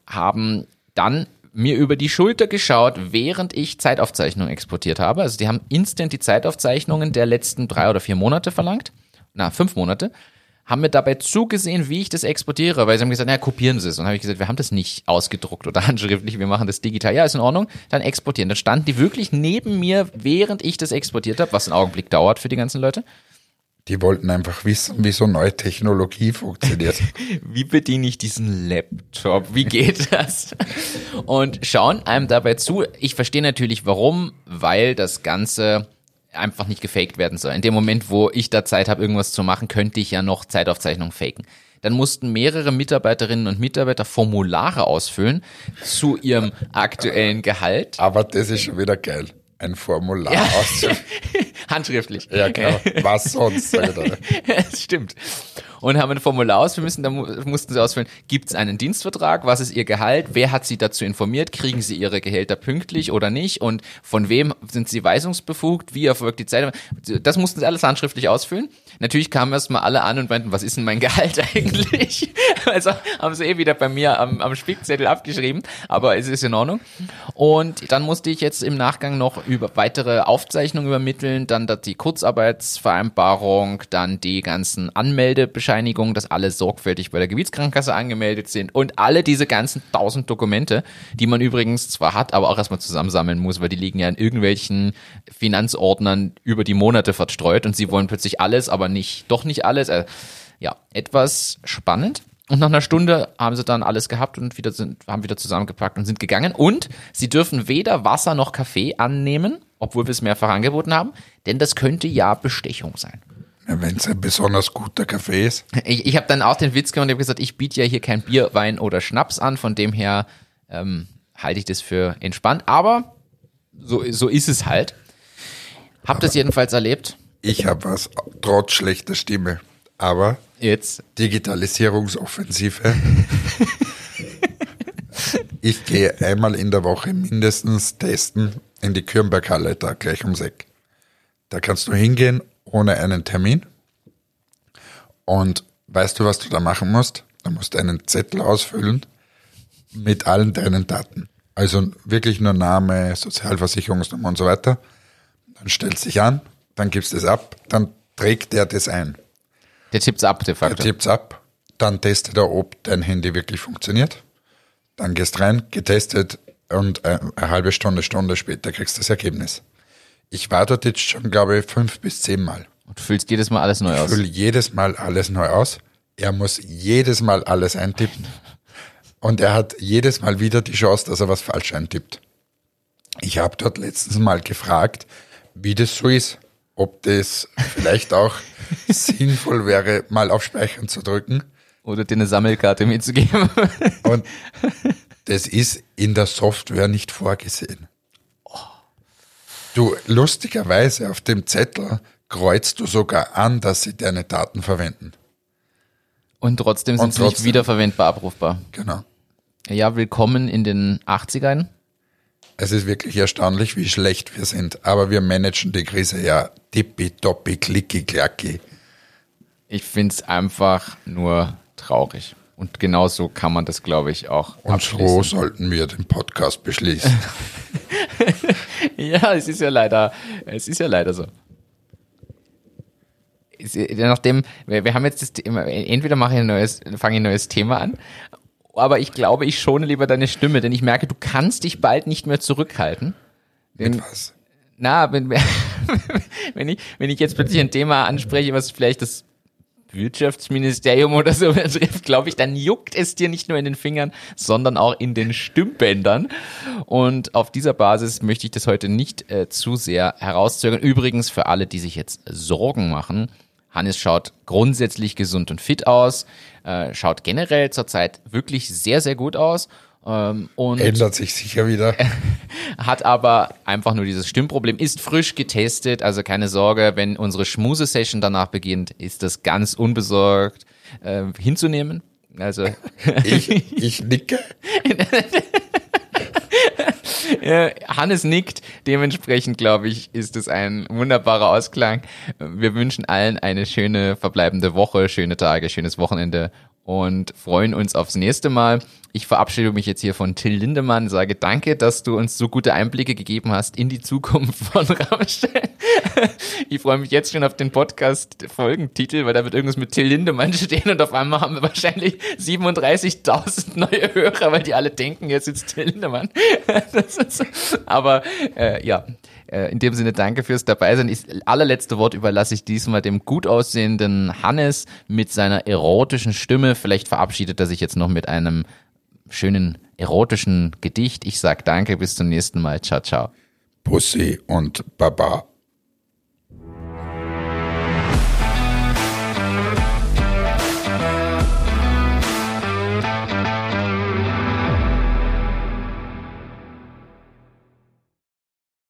haben dann mir über die Schulter geschaut, während ich Zeitaufzeichnungen exportiert habe. Also die haben instant die Zeitaufzeichnungen der letzten drei oder vier Monate verlangt. Na, fünf Monate. Haben mir dabei zugesehen, wie ich das exportiere, weil sie haben gesagt, naja, kopieren Sie es. Und habe ich gesagt, wir haben das nicht ausgedruckt oder handschriftlich, wir machen das digital. Ja, ist in Ordnung, dann exportieren. Dann standen die wirklich neben mir, während ich das exportiert habe, was einen Augenblick dauert für die ganzen Leute. Die wollten einfach wissen, wie so neue Technologie funktioniert. wie bediene ich diesen Laptop? Wie geht das? Und schauen einem dabei zu. Ich verstehe natürlich warum, weil das Ganze einfach nicht gefaked werden soll. In dem Moment, wo ich da Zeit habe, irgendwas zu machen, könnte ich ja noch Zeitaufzeichnung faken. Dann mussten mehrere Mitarbeiterinnen und Mitarbeiter Formulare ausfüllen zu ihrem aktuellen Gehalt. Aber das ist schon wieder geil ein Formular ja. auszufüllen. Handschriftlich. Ja, genau. Was sonst? das stimmt. und haben ein Formular ausfüllen müssen. Da mussten sie ausfüllen, gibt es einen Dienstvertrag, was ist ihr Gehalt, wer hat sie dazu informiert, kriegen sie ihre Gehälter pünktlich oder nicht und von wem sind sie weisungsbefugt, wie erfolgt die Zeit. Das mussten sie alles handschriftlich ausfüllen. Natürlich kamen erstmal alle an und meinten, was ist denn mein Gehalt eigentlich? Also haben sie eh wieder bei mir am, am Spickzettel abgeschrieben, aber es ist in Ordnung. Und dann musste ich jetzt im Nachgang noch über weitere Aufzeichnungen übermitteln, dann die Kurzarbeitsvereinbarung, dann die ganzen Anmeldebescheinigungen, dass alle sorgfältig bei der Gebietskrankenkasse angemeldet sind und alle diese ganzen tausend Dokumente, die man übrigens zwar hat, aber auch erstmal zusammensammeln muss, weil die liegen ja in irgendwelchen Finanzordnern über die Monate verstreut und sie wollen plötzlich alles, aber nicht, doch nicht alles. Also, ja, etwas spannend. Und nach einer Stunde haben sie dann alles gehabt und wieder sind, haben wieder zusammengepackt und sind gegangen. Und sie dürfen weder Wasser noch Kaffee annehmen, obwohl wir es mehrfach angeboten haben, denn das könnte ja Bestechung sein. Ja, Wenn es ein besonders guter Kaffee ist. Ich, ich habe dann auch den Witz gemacht und habe gesagt, ich biete ja hier kein Bier, Wein oder Schnaps an, von dem her ähm, halte ich das für entspannt. Aber so, so ist es halt. Habt es jedenfalls erlebt? Ich habe was, trotz schlechter Stimme. Aber Jetzt. Digitalisierungsoffensive. ich gehe einmal in der Woche mindestens testen in die Kürnberghalle, da gleich ums Eck. Da kannst du hingehen ohne einen Termin. Und weißt du, was du da machen musst? Du musst einen Zettel ausfüllen mit allen deinen Daten. Also wirklich nur Name, Sozialversicherungsnummer und so weiter. Dann stellst du dich an, dann gibst du es ab, dann trägt er das ein. Der tippt's ab, de facto. Der tippt's ab, dann testet er, ob dein Handy wirklich funktioniert. Dann gehst rein, getestet und eine halbe Stunde, Stunde später kriegst du das Ergebnis. Ich war dort jetzt schon, glaube ich, fünf bis zehn Mal. Und du füllst jedes Mal alles neu ich aus. Ich fülle jedes Mal alles neu aus. Er muss jedes Mal alles eintippen. Und er hat jedes Mal wieder die Chance, dass er was falsch eintippt. Ich habe dort letztens mal gefragt, wie das so ist ob das vielleicht auch sinnvoll wäre, mal auf Speichern zu drücken. Oder dir eine Sammelkarte mitzugeben. Und das ist in der Software nicht vorgesehen. Du, lustigerweise auf dem Zettel kreuzt du sogar an, dass sie deine Daten verwenden. Und trotzdem sind sie nicht wiederverwendbar abrufbar. Genau. Ja, willkommen in den 80ern. Es ist wirklich erstaunlich, wie schlecht wir sind. Aber wir managen die Krise ja tippitoppi, klicki, klacki. Ich finde es einfach nur traurig. Und genau so kann man das, glaube ich, auch Und so sollten wir den Podcast beschließen. ja, es ist ja leider, es ist ja leider so. Nachdem, wir, wir haben jetzt das Thema, entweder mache ich ein neues, fange ich ein neues Thema an aber ich glaube, ich schone lieber deine Stimme, denn ich merke, du kannst dich bald nicht mehr zurückhalten. Denn, was? Na, wenn, wenn, ich, wenn ich jetzt plötzlich ein Thema anspreche, was vielleicht das Wirtschaftsministerium oder so betrifft, glaube ich, dann juckt es dir nicht nur in den Fingern, sondern auch in den Stimmbändern. Und auf dieser Basis möchte ich das heute nicht äh, zu sehr herauszögern. Übrigens für alle, die sich jetzt Sorgen machen, Hannes schaut grundsätzlich gesund und fit aus, äh, schaut generell zurzeit wirklich sehr, sehr gut aus. Ähm, und Ändert sich sicher wieder. hat aber einfach nur dieses Stimmproblem, ist frisch getestet, also keine Sorge, wenn unsere Schmuse-Session danach beginnt, ist das ganz unbesorgt äh, hinzunehmen. Also ich, ich nicke. Hannes nickt. Dementsprechend, glaube ich, ist es ein wunderbarer Ausklang. Wir wünschen allen eine schöne verbleibende Woche, schöne Tage, schönes Wochenende und freuen uns aufs nächste Mal. Ich verabschiede mich jetzt hier von Till Lindemann, sage danke, dass du uns so gute Einblicke gegeben hast in die Zukunft von Rammstein. Ich freue mich jetzt schon auf den Podcast-Folgentitel, weil da wird irgendwas mit Till Lindemann stehen und auf einmal haben wir wahrscheinlich 37.000 neue Hörer, weil die alle denken, jetzt ist Till Lindemann. aber äh, ja, in dem Sinne danke fürs Dabeisein. Das allerletzte Wort überlasse ich diesmal dem gut aussehenden Hannes mit seiner erotischen Stimme. Vielleicht verabschiedet er sich jetzt noch mit einem schönen erotischen Gedicht. Ich sag danke, bis zum nächsten Mal. Ciao, ciao. Pussy und Baba.